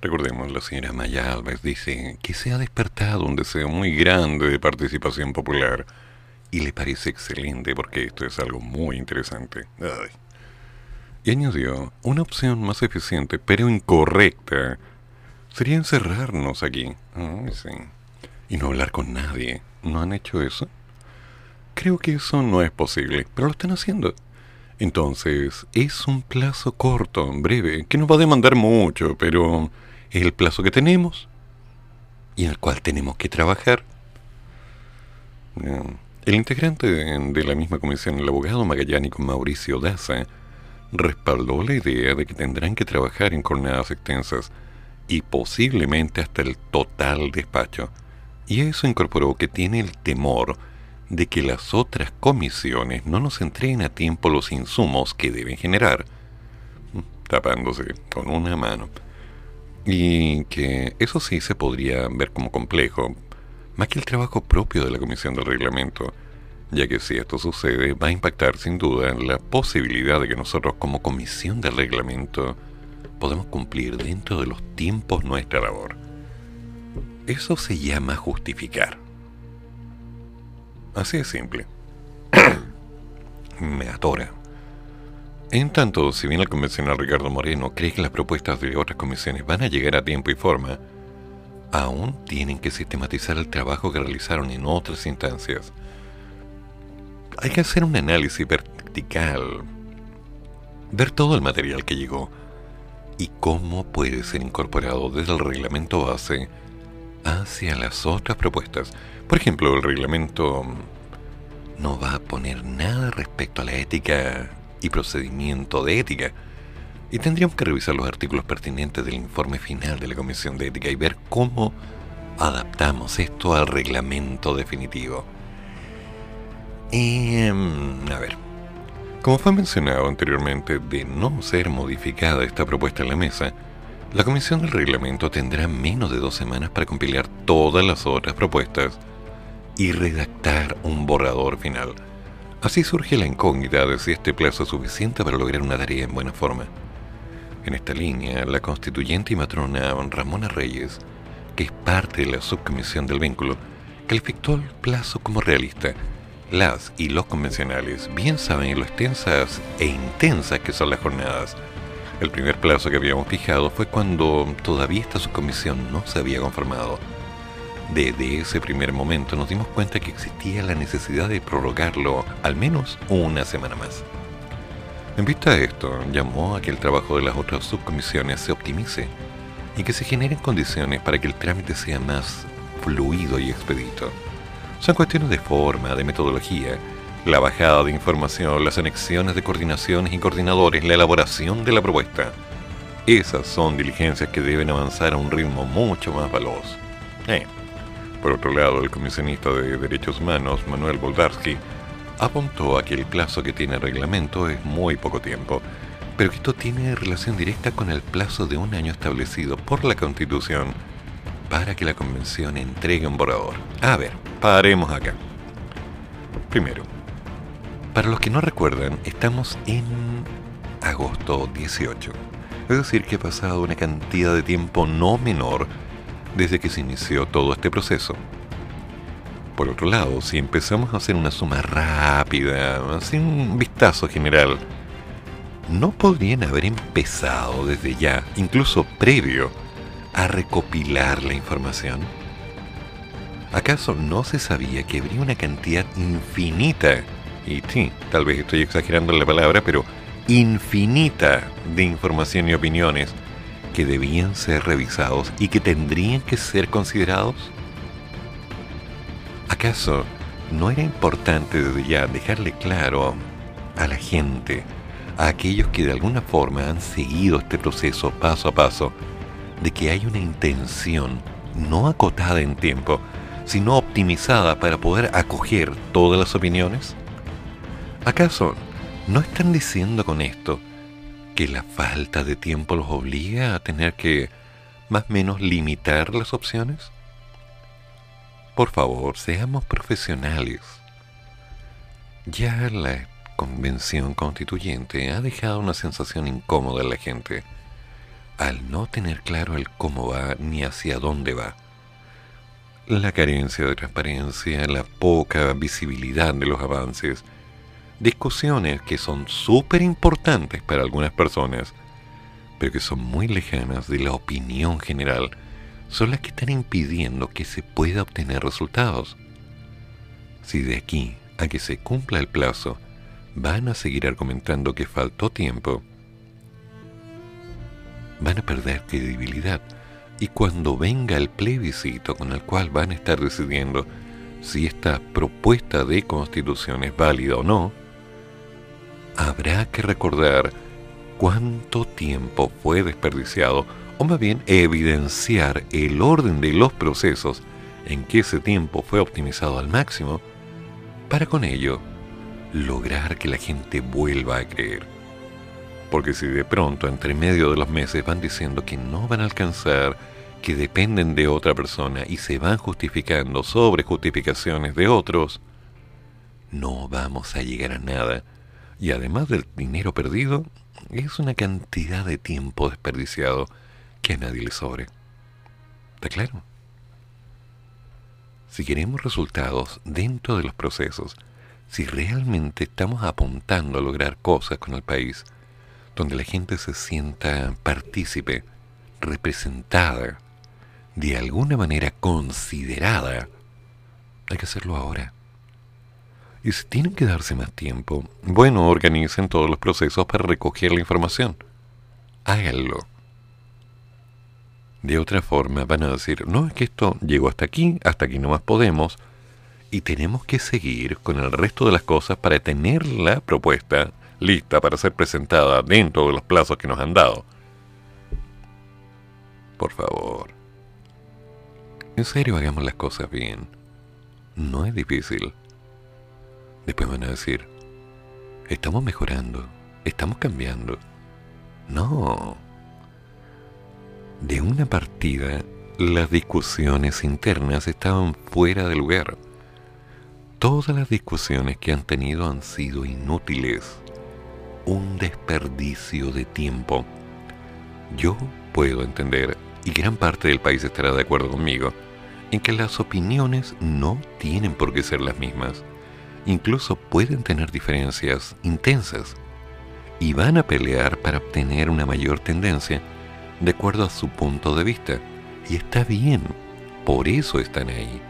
Recordemos, la señora Maya Alves dice que se ha despertado un deseo muy grande de participación popular y le parece excelente porque esto es algo muy interesante. Y añadió, una opción más eficiente pero incorrecta sería encerrarnos aquí. Y no hablar con nadie. ¿No han hecho eso? Creo que eso no es posible, pero lo están haciendo. Entonces, es un plazo corto, breve, que nos va a demandar mucho, pero es el plazo que tenemos y en el cual tenemos que trabajar. El integrante de la misma comisión, el abogado magallánico Mauricio Daza, respaldó la idea de que tendrán que trabajar en jornadas extensas y posiblemente hasta el total despacho. Y eso incorporó que tiene el temor de que las otras comisiones no nos entreguen a tiempo los insumos que deben generar, tapándose con una mano. Y que eso sí se podría ver como complejo, más que el trabajo propio de la comisión de reglamento, ya que si esto sucede va a impactar sin duda en la posibilidad de que nosotros como comisión de reglamento podemos cumplir dentro de los tiempos nuestra labor. Eso se llama justificar. Así es simple. Me atora. En tanto, si bien el convencional Ricardo Moreno cree que las propuestas de otras comisiones van a llegar a tiempo y forma, aún tienen que sistematizar el trabajo que realizaron en otras instancias. Hay que hacer un análisis vertical, ver todo el material que llegó y cómo puede ser incorporado desde el reglamento base hacia las otras propuestas. Por ejemplo, el reglamento no va a poner nada respecto a la ética y procedimiento de ética. Y tendríamos que revisar los artículos pertinentes del informe final de la Comisión de Ética y ver cómo adaptamos esto al reglamento definitivo. Em, a ver, como fue mencionado anteriormente, de no ser modificada esta propuesta en la mesa, la Comisión del Reglamento tendrá menos de dos semanas para compilar todas las otras propuestas y redactar un borrador final. Así surge la incógnita de si este plazo es suficiente para lograr una tarea en buena forma. En esta línea, la constituyente y matrona Ramona Reyes, que es parte de la subcomisión del vínculo, calificó el plazo como realista. Las y los convencionales bien saben lo extensas e intensas que son las jornadas. El primer plazo que habíamos fijado fue cuando todavía esta subcomisión no se había conformado desde ese primer momento nos dimos cuenta que existía la necesidad de prorrogarlo al menos una semana más. En vista de esto, llamó a que el trabajo de las otras subcomisiones se optimice y que se generen condiciones para que el trámite sea más fluido y expedito. Son cuestiones de forma, de metodología, la bajada de información, las anexiones de coordinaciones y coordinadores, la elaboración de la propuesta. Esas son diligencias que deben avanzar a un ritmo mucho más veloz. Eh, por otro lado, el comisionista de Derechos Humanos, Manuel Boldarsky, apuntó a que el plazo que tiene el reglamento es muy poco tiempo, pero que esto tiene relación directa con el plazo de un año establecido por la Constitución para que la Convención entregue un borrador. A ver, paremos acá. Primero, para los que no recuerdan, estamos en agosto 18. Es decir, que ha pasado una cantidad de tiempo no menor desde que se inició todo este proceso. Por otro lado, si empezamos a hacer una suma rápida, así un vistazo general, ¿no podrían haber empezado desde ya, incluso previo, a recopilar la información? ¿Acaso no se sabía que habría una cantidad infinita, y sí, tal vez estoy exagerando la palabra, pero infinita de información y opiniones que debían ser revisados y que tendrían que ser considerados? ¿Acaso no era importante desde ya dejarle claro a la gente, a aquellos que de alguna forma han seguido este proceso paso a paso, de que hay una intención no acotada en tiempo, sino optimizada para poder acoger todas las opiniones? ¿Acaso no están diciendo con esto que la falta de tiempo los obliga a tener que más o menos limitar las opciones? Por favor, seamos profesionales. Ya la convención constituyente ha dejado una sensación incómoda en la gente. al no tener claro el cómo va ni hacia dónde va. La carencia de transparencia, la poca visibilidad de los avances, discusiones que son súper importantes para algunas personas, pero que son muy lejanas de la opinión general, son las que están impidiendo que se pueda obtener resultados. Si de aquí a que se cumpla el plazo van a seguir argumentando que faltó tiempo, van a perder credibilidad. Y cuando venga el plebiscito con el cual van a estar decidiendo si esta propuesta de constitución es válida o no, habrá que recordar cuánto tiempo fue desperdiciado, o más bien evidenciar el orden de los procesos en que ese tiempo fue optimizado al máximo, para con ello lograr que la gente vuelva a creer. Porque si de pronto entre medio de los meses van diciendo que no van a alcanzar, que dependen de otra persona y se van justificando sobre justificaciones de otros, no vamos a llegar a nada y además del dinero perdido, es una cantidad de tiempo desperdiciado que a nadie le sobre. ¿Está claro? Si queremos resultados dentro de los procesos, si realmente estamos apuntando a lograr cosas con el país, donde la gente se sienta partícipe, representada, de alguna manera considerada, hay que hacerlo ahora. Y si tienen que darse más tiempo, bueno, organicen todos los procesos para recoger la información. Háganlo. De otra forma van a decir, no, es que esto llegó hasta aquí, hasta aquí no más podemos, y tenemos que seguir con el resto de las cosas para tener la propuesta lista para ser presentada dentro de los plazos que nos han dado. Por favor. En serio, hagamos las cosas bien. No es difícil. Después van a decir, estamos mejorando, estamos cambiando. No. De una partida, las discusiones internas estaban fuera de lugar. Todas las discusiones que han tenido han sido inútiles. Un desperdicio de tiempo. Yo puedo entender, y gran parte del país estará de acuerdo conmigo, en que las opiniones no tienen por qué ser las mismas incluso pueden tener diferencias intensas y van a pelear para obtener una mayor tendencia de acuerdo a su punto de vista. Y está bien, por eso están ahí.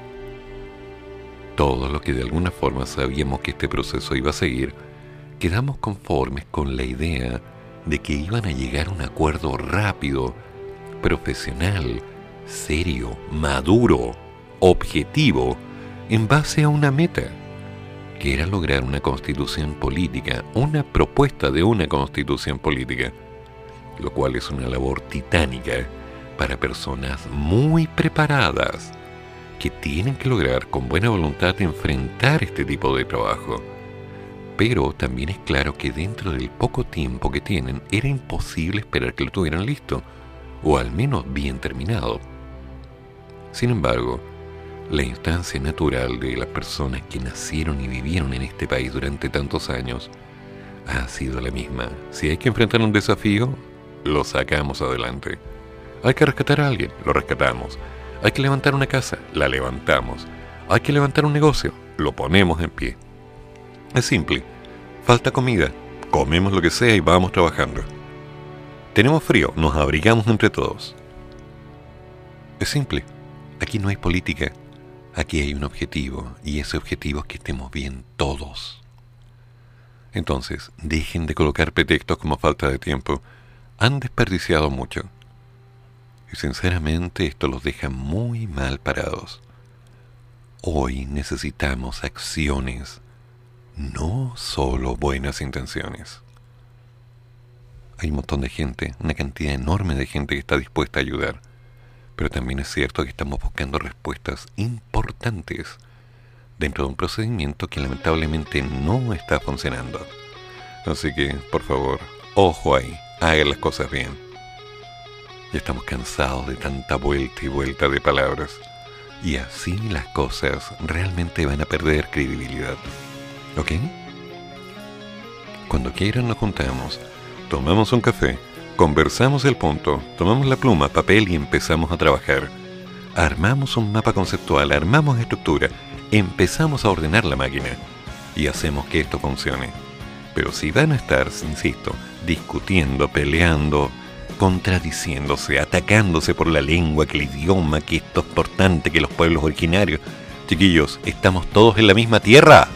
Todo lo que de alguna forma sabíamos que este proceso iba a seguir, quedamos conformes con la idea de que iban a llegar a un acuerdo rápido, profesional, serio, maduro, objetivo, en base a una meta que era lograr una constitución política, una propuesta de una constitución política, lo cual es una labor titánica para personas muy preparadas que tienen que lograr con buena voluntad enfrentar este tipo de trabajo. Pero también es claro que dentro del poco tiempo que tienen era imposible esperar que lo tuvieran listo, o al menos bien terminado. Sin embargo, la instancia natural de las personas que nacieron y vivieron en este país durante tantos años ha sido la misma. Si hay que enfrentar un desafío, lo sacamos adelante. Hay que rescatar a alguien, lo rescatamos. Hay que levantar una casa, la levantamos. Hay que levantar un negocio, lo ponemos en pie. Es simple. Falta comida, comemos lo que sea y vamos trabajando. Tenemos frío, nos abrigamos entre todos. Es simple. Aquí no hay política, Aquí hay un objetivo y ese objetivo es que estemos bien todos. Entonces, dejen de colocar pretextos como falta de tiempo. Han desperdiciado mucho. Y sinceramente esto los deja muy mal parados. Hoy necesitamos acciones, no solo buenas intenciones. Hay un montón de gente, una cantidad enorme de gente que está dispuesta a ayudar pero también es cierto que estamos buscando respuestas importantes dentro de un procedimiento que lamentablemente no está funcionando. Así que, por favor, ojo ahí, hagan las cosas bien. Ya estamos cansados de tanta vuelta y vuelta de palabras. Y así las cosas realmente van a perder credibilidad. ¿Ok? Cuando quieran nos juntamos, tomamos un café, Conversamos el punto, tomamos la pluma, papel y empezamos a trabajar. Armamos un mapa conceptual, armamos estructura, empezamos a ordenar la máquina y hacemos que esto funcione. Pero si van a estar, insisto, discutiendo, peleando, contradiciéndose, atacándose por la lengua, que el idioma, que esto es importante, que los pueblos originarios, chiquillos, estamos todos en la misma tierra.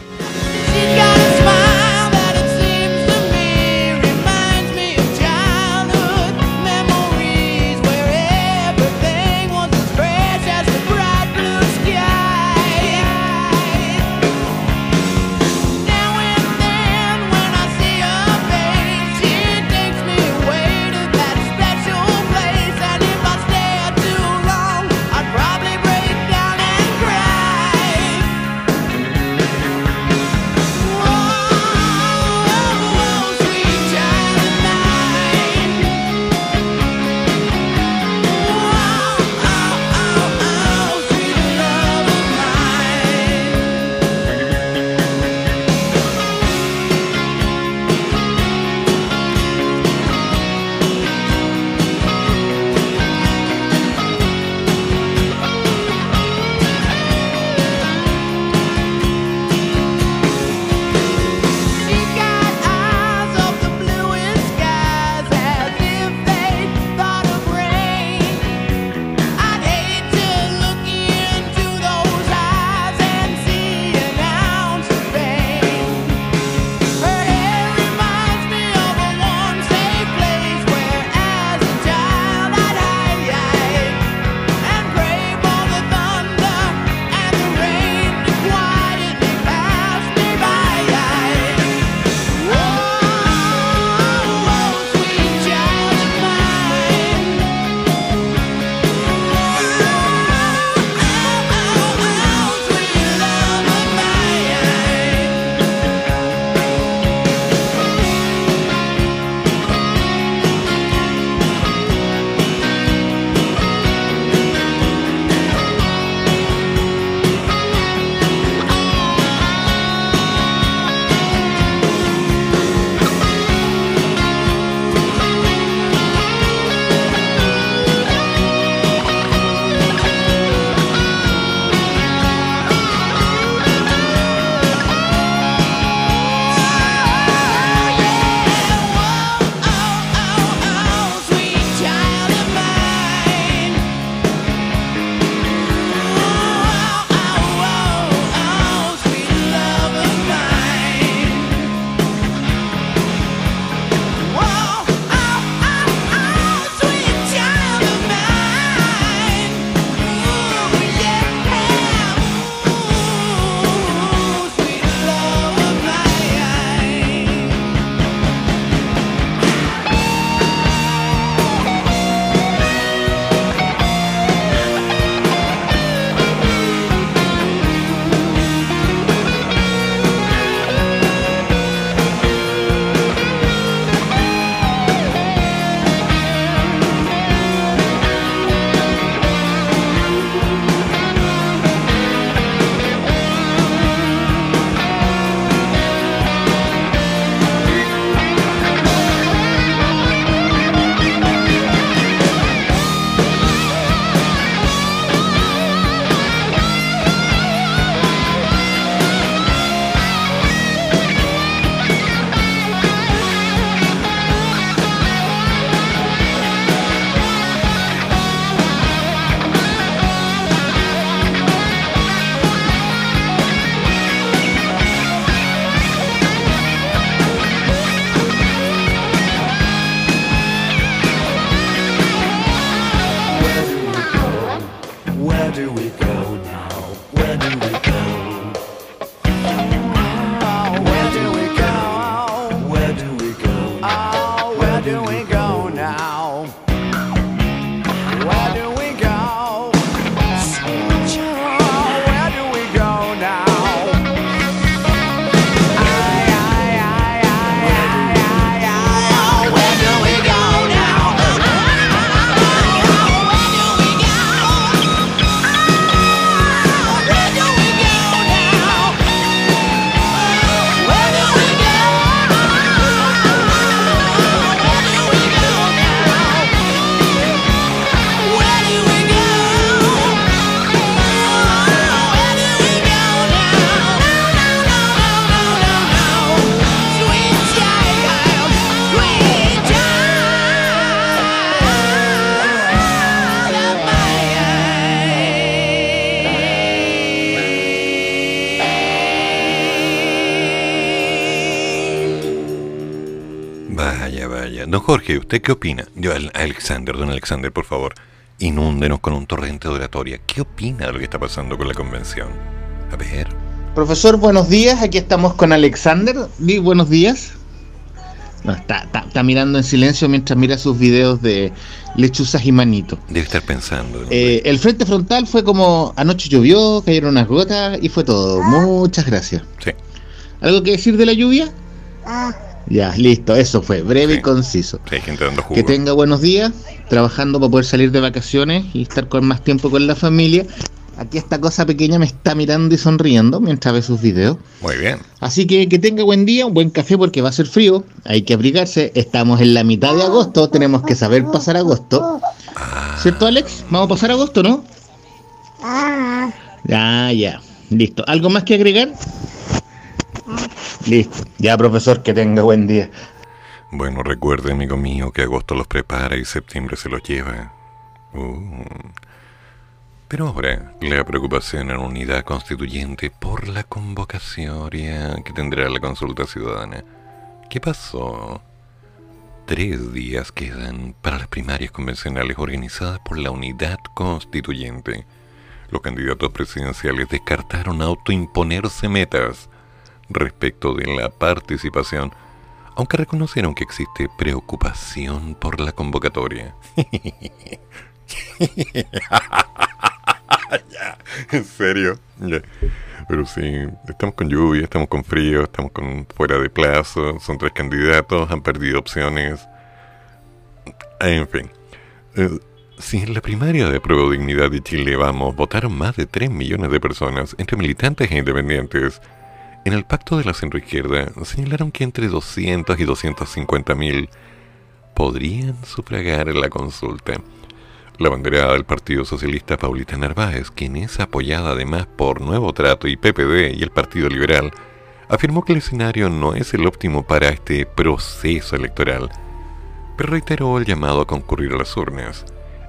¿Usted qué opina? Yo, Alexander, don Alexander, por favor, inúndenos con un torrente de oratoria. ¿Qué opina de lo que está pasando con la convención? A ver. Profesor, buenos días. Aquí estamos con Alexander. Di buenos días. No, está, está, mirando en silencio mientras mira sus videos de lechuzas y manito. Debe estar pensando. Eh, el frente frontal fue como anoche llovió, cayeron unas gotas y fue todo. Muchas gracias. Sí. ¿Algo que decir de la lluvia? Ya, listo, eso fue, breve y conciso. Sí, gente dando jugo. Que tenga buenos días, trabajando para poder salir de vacaciones y estar con más tiempo con la familia. Aquí esta cosa pequeña me está mirando y sonriendo mientras ve sus videos. Muy bien. Así que que tenga buen día, un buen café porque va a ser frío, hay que abrigarse. Estamos en la mitad de agosto, tenemos que saber pasar agosto. Ah. ¿Cierto, Alex? Vamos a pasar agosto, ¿no? Ya, ya. Listo. ¿Algo más que agregar? Listo. Ya, profesor, que tenga buen día. Bueno, recuerde, amigo mío, que agosto los prepara y septiembre se los lleva. Uh. Pero ahora, la preocupación en unidad constituyente por la convocatoria que tendrá la consulta ciudadana. ¿Qué pasó? Tres días quedan para las primarias convencionales organizadas por la unidad constituyente. Los candidatos presidenciales descartaron autoimponerse metas respecto de la participación, aunque reconocieron que existe preocupación por la convocatoria. en serio. Pero sí, estamos con lluvia, estamos con frío, estamos con fuera de plazo, son tres candidatos, han perdido opciones. En fin. Eh, si en la primaria de Prueba Dignidad de Chile vamos, votaron más de 3 millones de personas entre militantes e independientes, en el pacto de la centroizquierda señalaron que entre 200 y 250 mil podrían sufragar la consulta. La banderada del Partido Socialista Paulita Narváez, quien es apoyada además por Nuevo Trato y PPD y el Partido Liberal, afirmó que el escenario no es el óptimo para este proceso electoral, pero reiteró el llamado a concurrir a las urnas.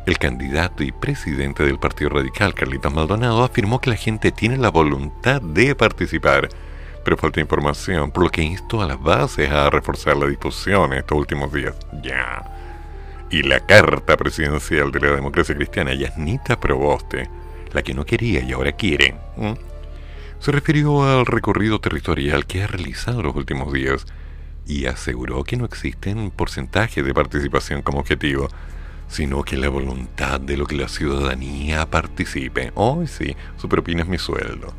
El candidato y presidente del Partido Radical, Carlitos Maldonado, afirmó que la gente tiene la voluntad de participar, pero falta información, por lo que instó a las bases a reforzar la discusión estos últimos días. Ya y la carta presidencial de la democracia cristiana, Yasnita Proboste, la que no quería y ahora quiere, se refirió al recorrido territorial que ha realizado los últimos días y aseguró que no existen porcentajes de participación como objetivo, sino que la voluntad de lo que la ciudadanía participe. Hoy sí, su propina es mi sueldo.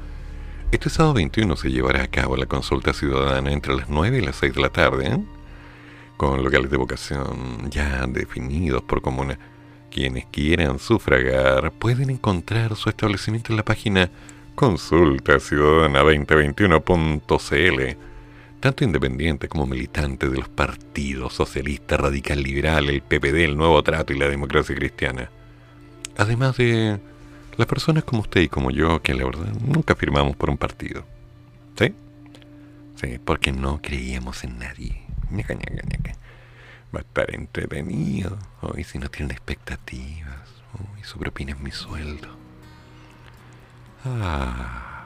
Este sábado 21 se llevará a cabo la consulta ciudadana entre las 9 y las 6 de la tarde. ¿eh? con locales de vocación ya definidos por comuna. Quienes quieran sufragar pueden encontrar su establecimiento en la página consultaciudadana2021.cl. Tanto independiente como militante de los partidos socialista, radical, liberal, el PPD, el Nuevo Trato y la democracia cristiana. Además de las personas como usted y como yo, que la verdad nunca firmamos por un partido. ¿Sí? Sí, porque no creíamos en nadie. Va a estar entretenido. Hoy si no tienen expectativas. Hoy su propina mi sueldo. Ah.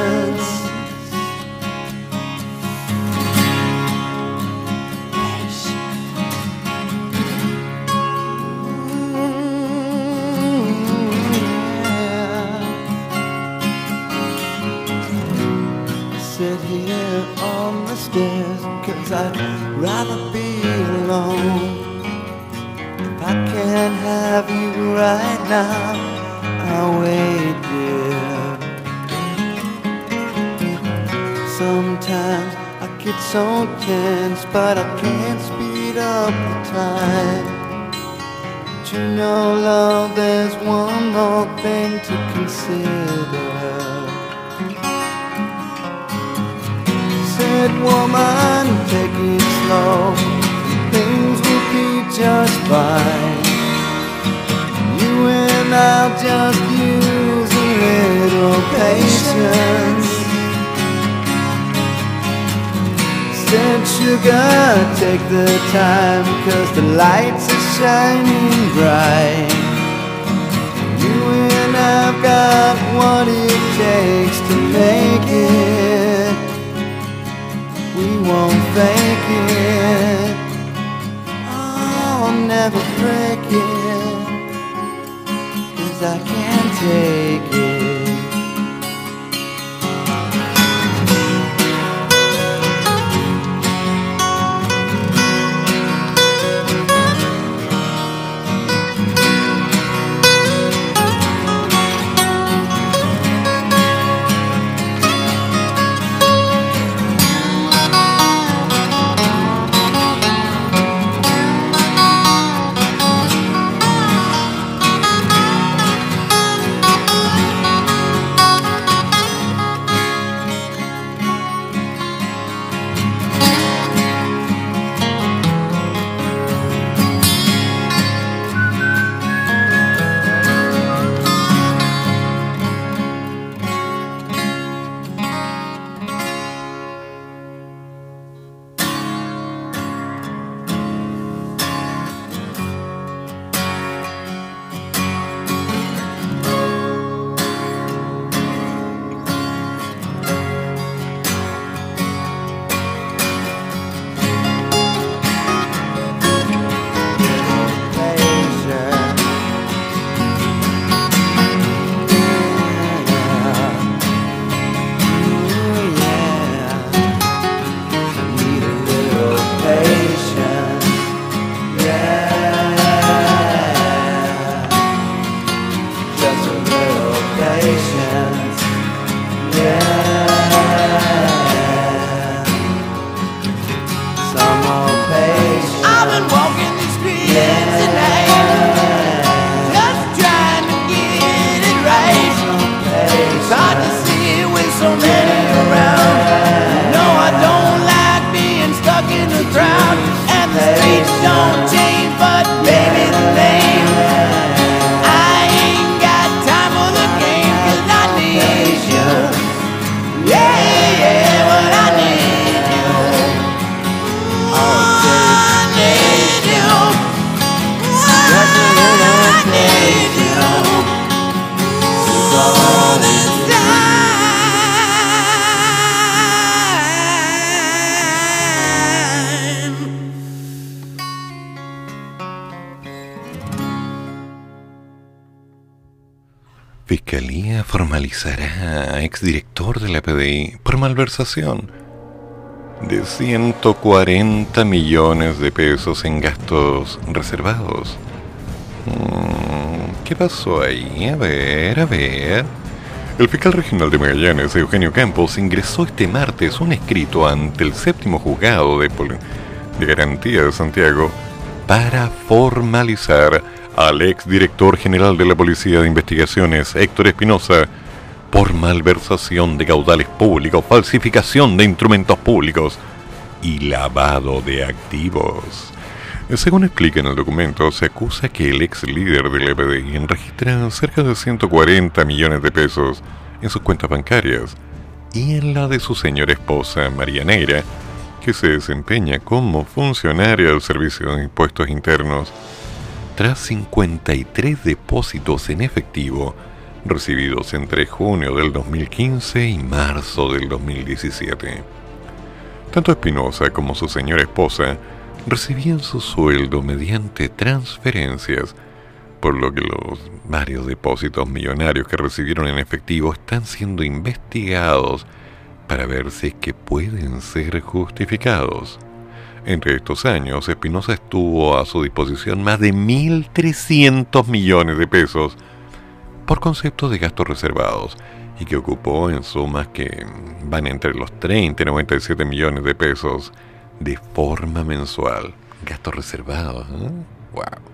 I'd rather be alone. If I can't have you right now, I'll wait, dear. Sometimes I get so tense, but I can't speed up the time. But you know, love, there's one more thing to consider. Said woman, take it slow. Things will be just fine. You and I'll just use a little patience. Said sugar, take the time, cause the lights are shining bright. You and I've got what it takes to make it. Won't fake it. Oh, I'll never break it. Cause I can't take de 140 millones de pesos en gastos reservados. Mm, ¿Qué pasó ahí? A ver, a ver. El fiscal regional de Magallanes, Eugenio Campos, ingresó este martes un escrito ante el séptimo juzgado de, Pol- de garantía de Santiago para formalizar al ex director general de la Policía de Investigaciones, Héctor Espinosa, por malversación de caudales públicos, falsificación de instrumentos públicos y lavado de activos. Según explica en el documento, se acusa que el ex líder del EPDI registra cerca de 140 millones de pesos en sus cuentas bancarias y en la de su señora esposa, María Negra, que se desempeña como funcionaria del Servicio de Impuestos Internos, tras 53 depósitos en efectivo recibidos entre junio del 2015 y marzo del 2017. Tanto Espinosa como su señora esposa recibían su sueldo mediante transferencias, por lo que los varios depósitos millonarios que recibieron en efectivo están siendo investigados para ver si que pueden ser justificados. Entre estos años, Espinosa estuvo a su disposición más de 1.300 millones de pesos por concepto de gastos reservados y que ocupó en sumas que van entre los 30 y 97 millones de pesos de forma mensual. Gastos reservados, ¿eh? ¡Wow!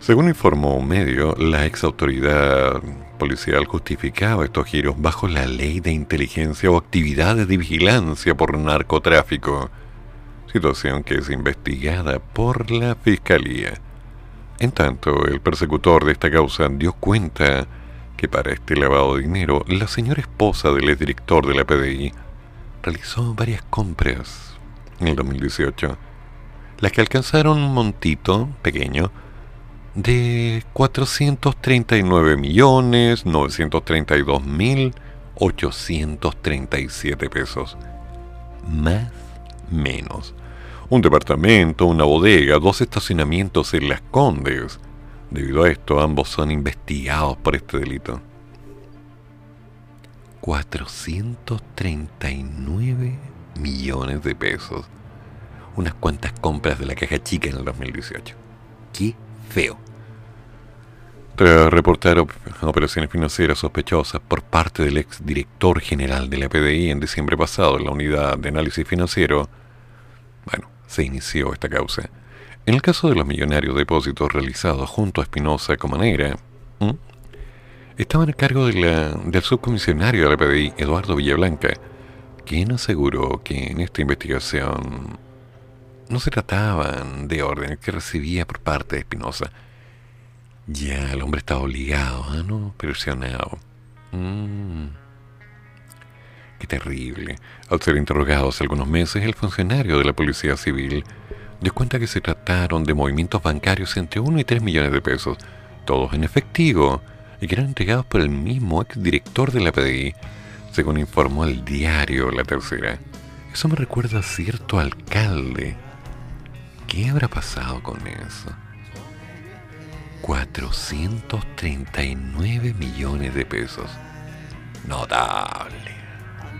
Según informó un medio, la ex autoridad policial justificaba estos giros bajo la ley de inteligencia o actividades de vigilancia por narcotráfico, situación que es investigada por la Fiscalía. En tanto, el persecutor de esta causa dio cuenta que para este lavado de dinero, la señora esposa del exdirector de la PDI realizó varias compras en el 2018, las que alcanzaron un montito pequeño de 439 millones 932 mil 837 pesos. Más menos. Un departamento, una bodega, dos estacionamientos en Las Condes. Debido a esto, ambos son investigados por este delito. 439 millones de pesos. Unas cuantas compras de la caja chica en el 2018. ¡Qué feo! Tras reportar operaciones financieras sospechosas por parte del ex director general de la PDI en diciembre pasado en la unidad de análisis financiero, bueno, se inició esta causa. En el caso de los millonarios depósitos realizados junto a Espinosa Comanera, estaban a cargo del subcomisionario de la PDI, Eduardo Villablanca, quien aseguró que en esta investigación no se trataban de órdenes que recibía por parte de Espinosa, ya, el hombre está obligado, ¿ah, ¿no? Presionado. Mm. Qué terrible. Al ser interrogado hace algunos meses, el funcionario de la Policía Civil dio cuenta que se trataron de movimientos bancarios entre 1 y 3 millones de pesos, todos en efectivo, y que eran entregados por el mismo exdirector de la PDI, según informó el diario La Tercera. Eso me recuerda a cierto alcalde. ¿Qué habrá pasado con eso? 439 millones de pesos. Notable.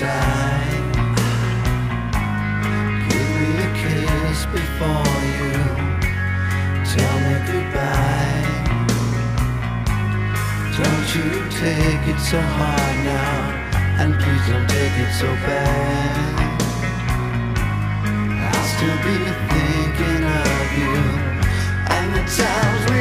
give me a kiss before you tell me goodbye. Don't you take it so hard now, and please don't take it so bad. I'll still be thinking of you and the times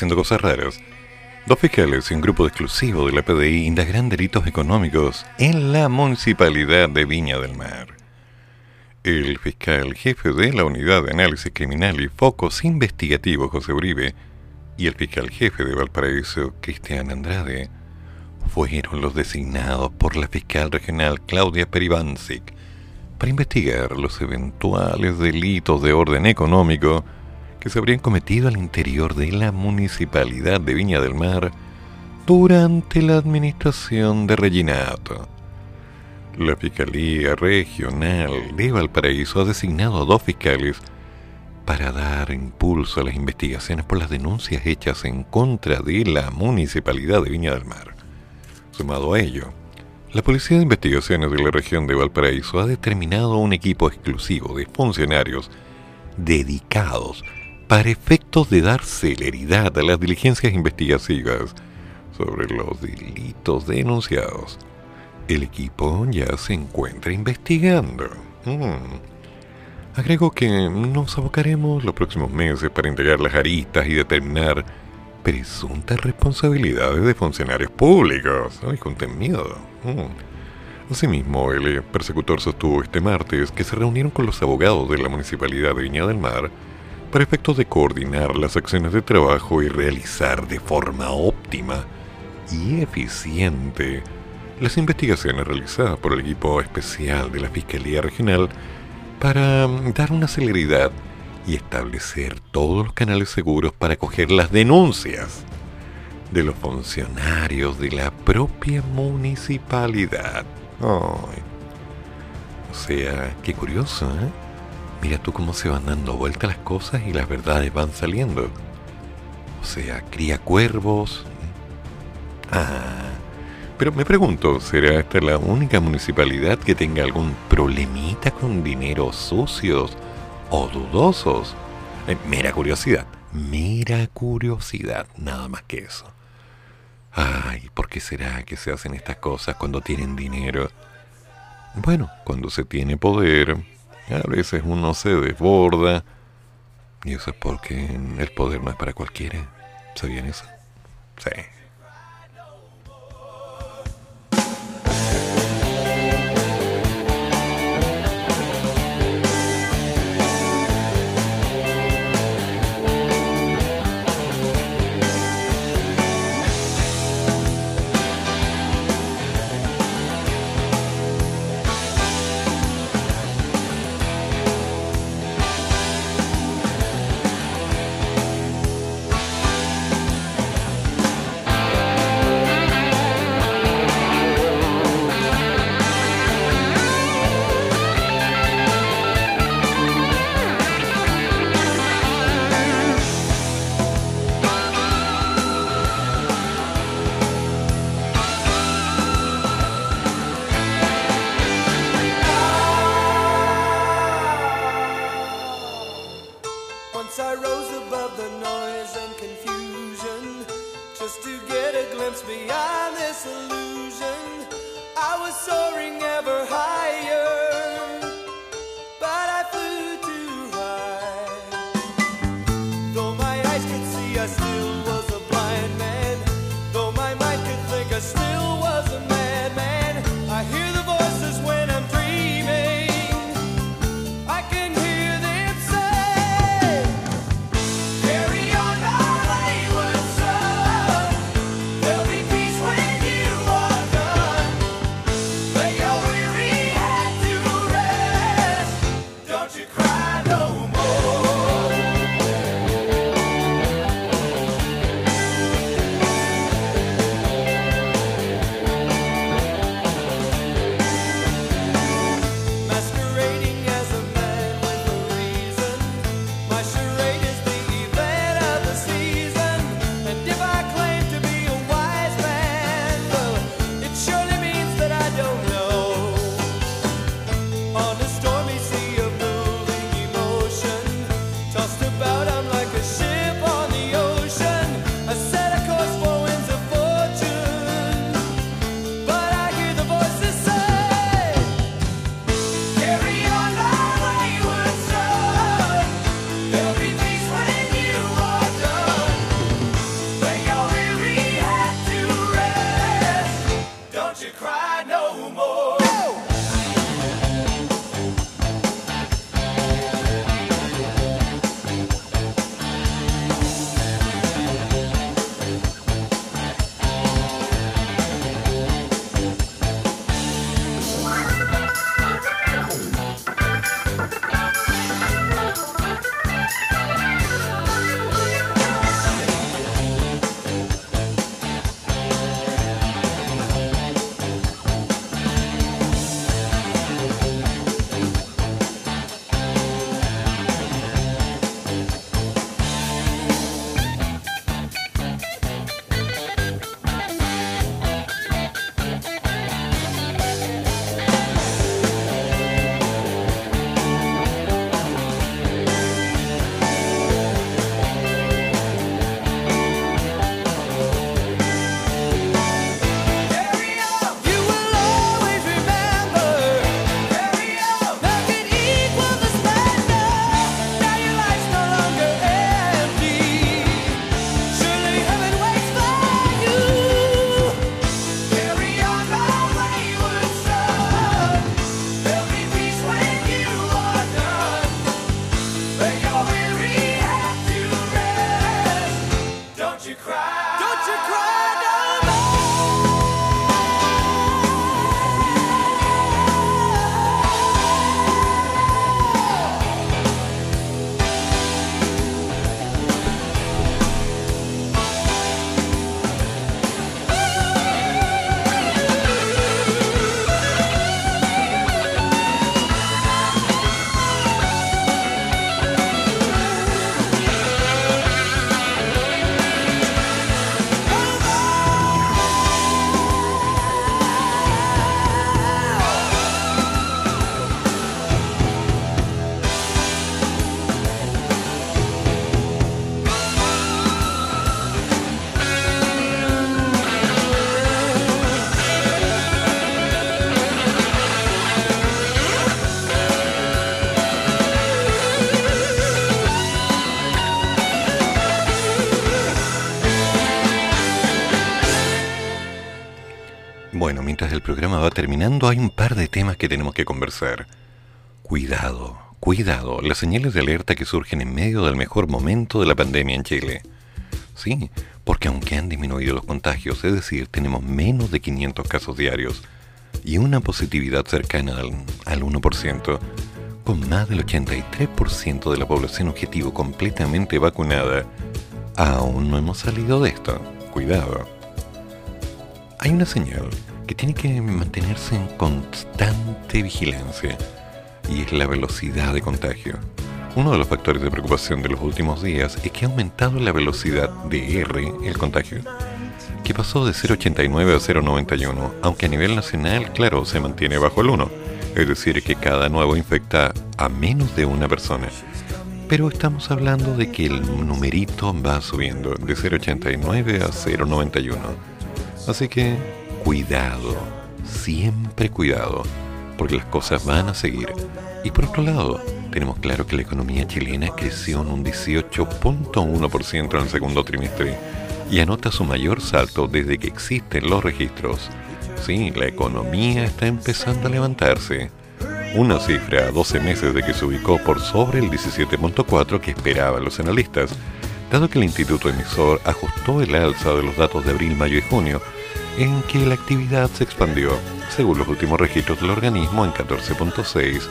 apareciendo cosas raras. Dos fiscales y un grupo exclusivo de la PDI indagarán delitos económicos en la municipalidad de Viña del Mar. El fiscal jefe de la Unidad de Análisis Criminal y Focos Investigativos, José Uribe, y el fiscal jefe de Valparaíso, Cristian Andrade, fueron los designados por la fiscal regional Claudia Peribancic para investigar los eventuales delitos de orden económico que se habrían cometido al interior de la municipalidad de Viña del Mar durante la administración de Reginato. La Fiscalía Regional de Valparaíso ha designado a dos fiscales para dar impulso a las investigaciones por las denuncias hechas en contra de la municipalidad de Viña del Mar. Sumado a ello, la Policía de Investigaciones de la región de Valparaíso ha determinado un equipo exclusivo de funcionarios dedicados para efectos de dar celeridad a las diligencias investigativas sobre los delitos denunciados. El equipo ya se encuentra investigando. Mm. Agrego que nos abocaremos los próximos meses para integrar las aristas y determinar presuntas responsabilidades de funcionarios públicos. Ay, con miedo. Mm. Asimismo, el persecutor sostuvo este martes que se reunieron con los abogados de la Municipalidad de Viña del Mar para efectos de coordinar las acciones de trabajo y realizar de forma óptima y eficiente las investigaciones realizadas por el equipo especial de la Fiscalía Regional para dar una celeridad y establecer todos los canales seguros para acoger las denuncias de los funcionarios de la propia municipalidad. O sea, qué curioso, ¿eh? Mira tú cómo se van dando vueltas las cosas y las verdades van saliendo. O sea, cría cuervos. Ah. Pero me pregunto, ¿será esta la única municipalidad que tenga algún problemita con dineros sucios o dudosos? Eh, mera curiosidad, mera curiosidad, nada más que eso. Ay, ¿por qué será que se hacen estas cosas cuando tienen dinero? Bueno, cuando se tiene poder, a veces uno se desborda. Y eso es porque el poder no es para cualquiera. ¿Sabían eso? Sí. Terminando, hay un par de temas que tenemos que conversar. Cuidado, cuidado, las señales de alerta que surgen en medio del mejor momento de la pandemia en Chile. Sí, porque aunque han disminuido los contagios, es decir, tenemos menos de 500 casos diarios y una positividad cercana al, al 1%, con más del 83% de la población objetivo completamente vacunada, aún no hemos salido de esto. Cuidado. Hay una señal que tiene que mantenerse en constante vigilancia y es la velocidad de contagio. Uno de los factores de preocupación de los últimos días es que ha aumentado la velocidad de R, el contagio, que pasó de 0,89 a 0,91, aunque a nivel nacional, claro, se mantiene bajo el 1, es decir, que cada nuevo infecta a menos de una persona. Pero estamos hablando de que el numerito va subiendo de 0,89 a 0,91. Así que cuidado, siempre cuidado, porque las cosas van a seguir. Y por otro lado, tenemos claro que la economía chilena creció en un 18.1% en el segundo trimestre y anota su mayor salto desde que existen los registros. Sí, la economía está empezando a levantarse. Una cifra a 12 meses de que se ubicó por sobre el 17.4 que esperaban los analistas, dado que el instituto emisor ajustó el alza de los datos de abril, mayo y junio, en que la actividad se expandió, según los últimos registros del organismo, en 14.6,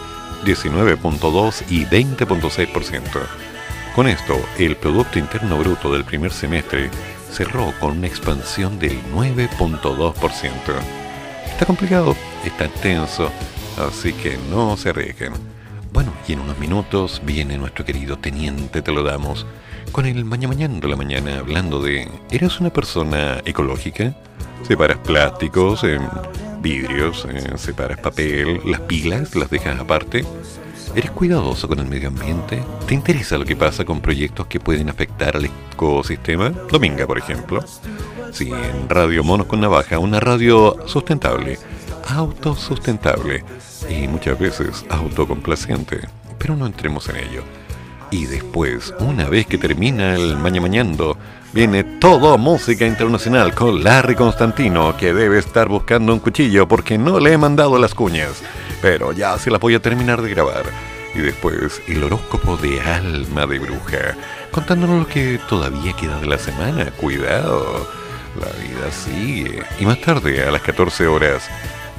19.2 y 20.6%. Con esto, el Producto Interno Bruto del primer semestre cerró con una expansión del 9.2%. Está complicado, está tenso, así que no se arriesguen. Bueno, y en unos minutos viene nuestro querido teniente, te lo damos, con el mañana mañana de la mañana hablando de, ¿eres una persona ecológica? ¿Separas plásticos, en vidrios, eh, separas papel, las pilas las dejas aparte? ¿Eres cuidadoso con el medio ambiente? ¿Te interesa lo que pasa con proyectos que pueden afectar al ecosistema? Dominga, por ejemplo. Sí, en Radio Monos con Navaja, una radio sustentable, autosustentable y muchas veces autocomplaciente. Pero no entremos en ello. Y después, una vez que termina el Maña Mañando, viene todo música internacional con Larry Constantino, que debe estar buscando un cuchillo porque no le he mandado las cuñas. Pero ya se las voy a terminar de grabar. Y después, el horóscopo de alma de bruja, contándonos lo que todavía queda de la semana. Cuidado, la vida sigue. Y más tarde, a las 14 horas,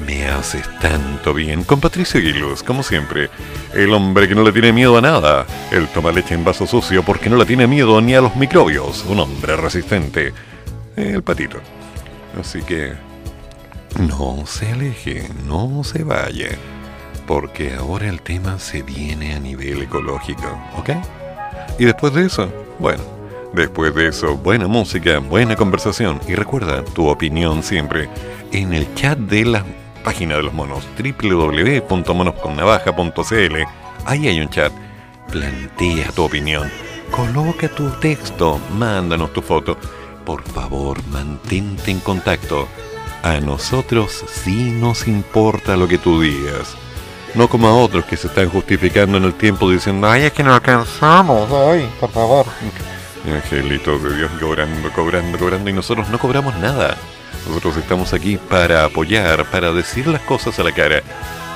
me haces tanto bien con Patricio Aguiluz, como siempre. El hombre que no le tiene miedo a nada. Él toma leche en vaso sucio porque no le tiene miedo ni a los microbios. Un hombre resistente. El patito. Así que... No se aleje, no se vaya. Porque ahora el tema se viene a nivel ecológico, ¿ok? Y después de eso, bueno, después de eso, buena música, buena conversación. Y recuerda tu opinión siempre en el chat de la página de los monos, www.monosconnavaja.cl. Ahí hay un chat. Plantea tu opinión. Coloca tu texto. Mándanos tu foto. Por favor, mantente en contacto. A nosotros sí nos importa lo que tú digas. No como a otros que se están justificando en el tiempo diciendo, ay, es que no alcanzamos, ay, por favor. Angelitos de Dios cobrando, cobrando, cobrando y nosotros no cobramos nada. Nosotros estamos aquí para apoyar, para decir las cosas a la cara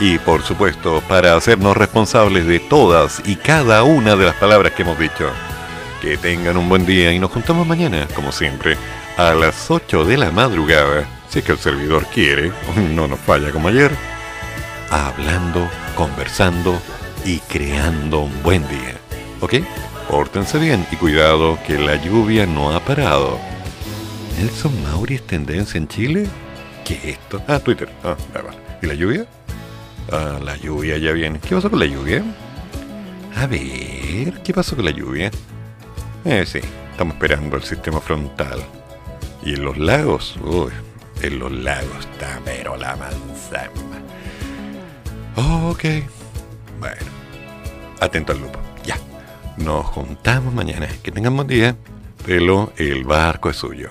y por supuesto para hacernos responsables de todas y cada una de las palabras que hemos dicho. Que tengan un buen día y nos juntamos mañana, como siempre, a las 8 de la madrugada, si es que el servidor quiere, no nos falla como ayer, hablando, conversando y creando un buen día. ¿Ok? Pórtense bien y cuidado que la lluvia no ha parado. ¿Nelson Mauri es tendencia en Chile? ¿Qué es esto? Ah, Twitter. Ah, ya va. ¿Y la lluvia? Ah, la lluvia ya viene. ¿Qué pasó con la lluvia? A ver, ¿qué pasó con la lluvia? Eh, sí, estamos esperando el sistema frontal. ¿Y en los lagos? Uy, en los lagos está pero la manzana. Ok. Bueno, atento al lupo. Ya. Nos juntamos mañana. Que tengan buen día. Pero el barco es suyo.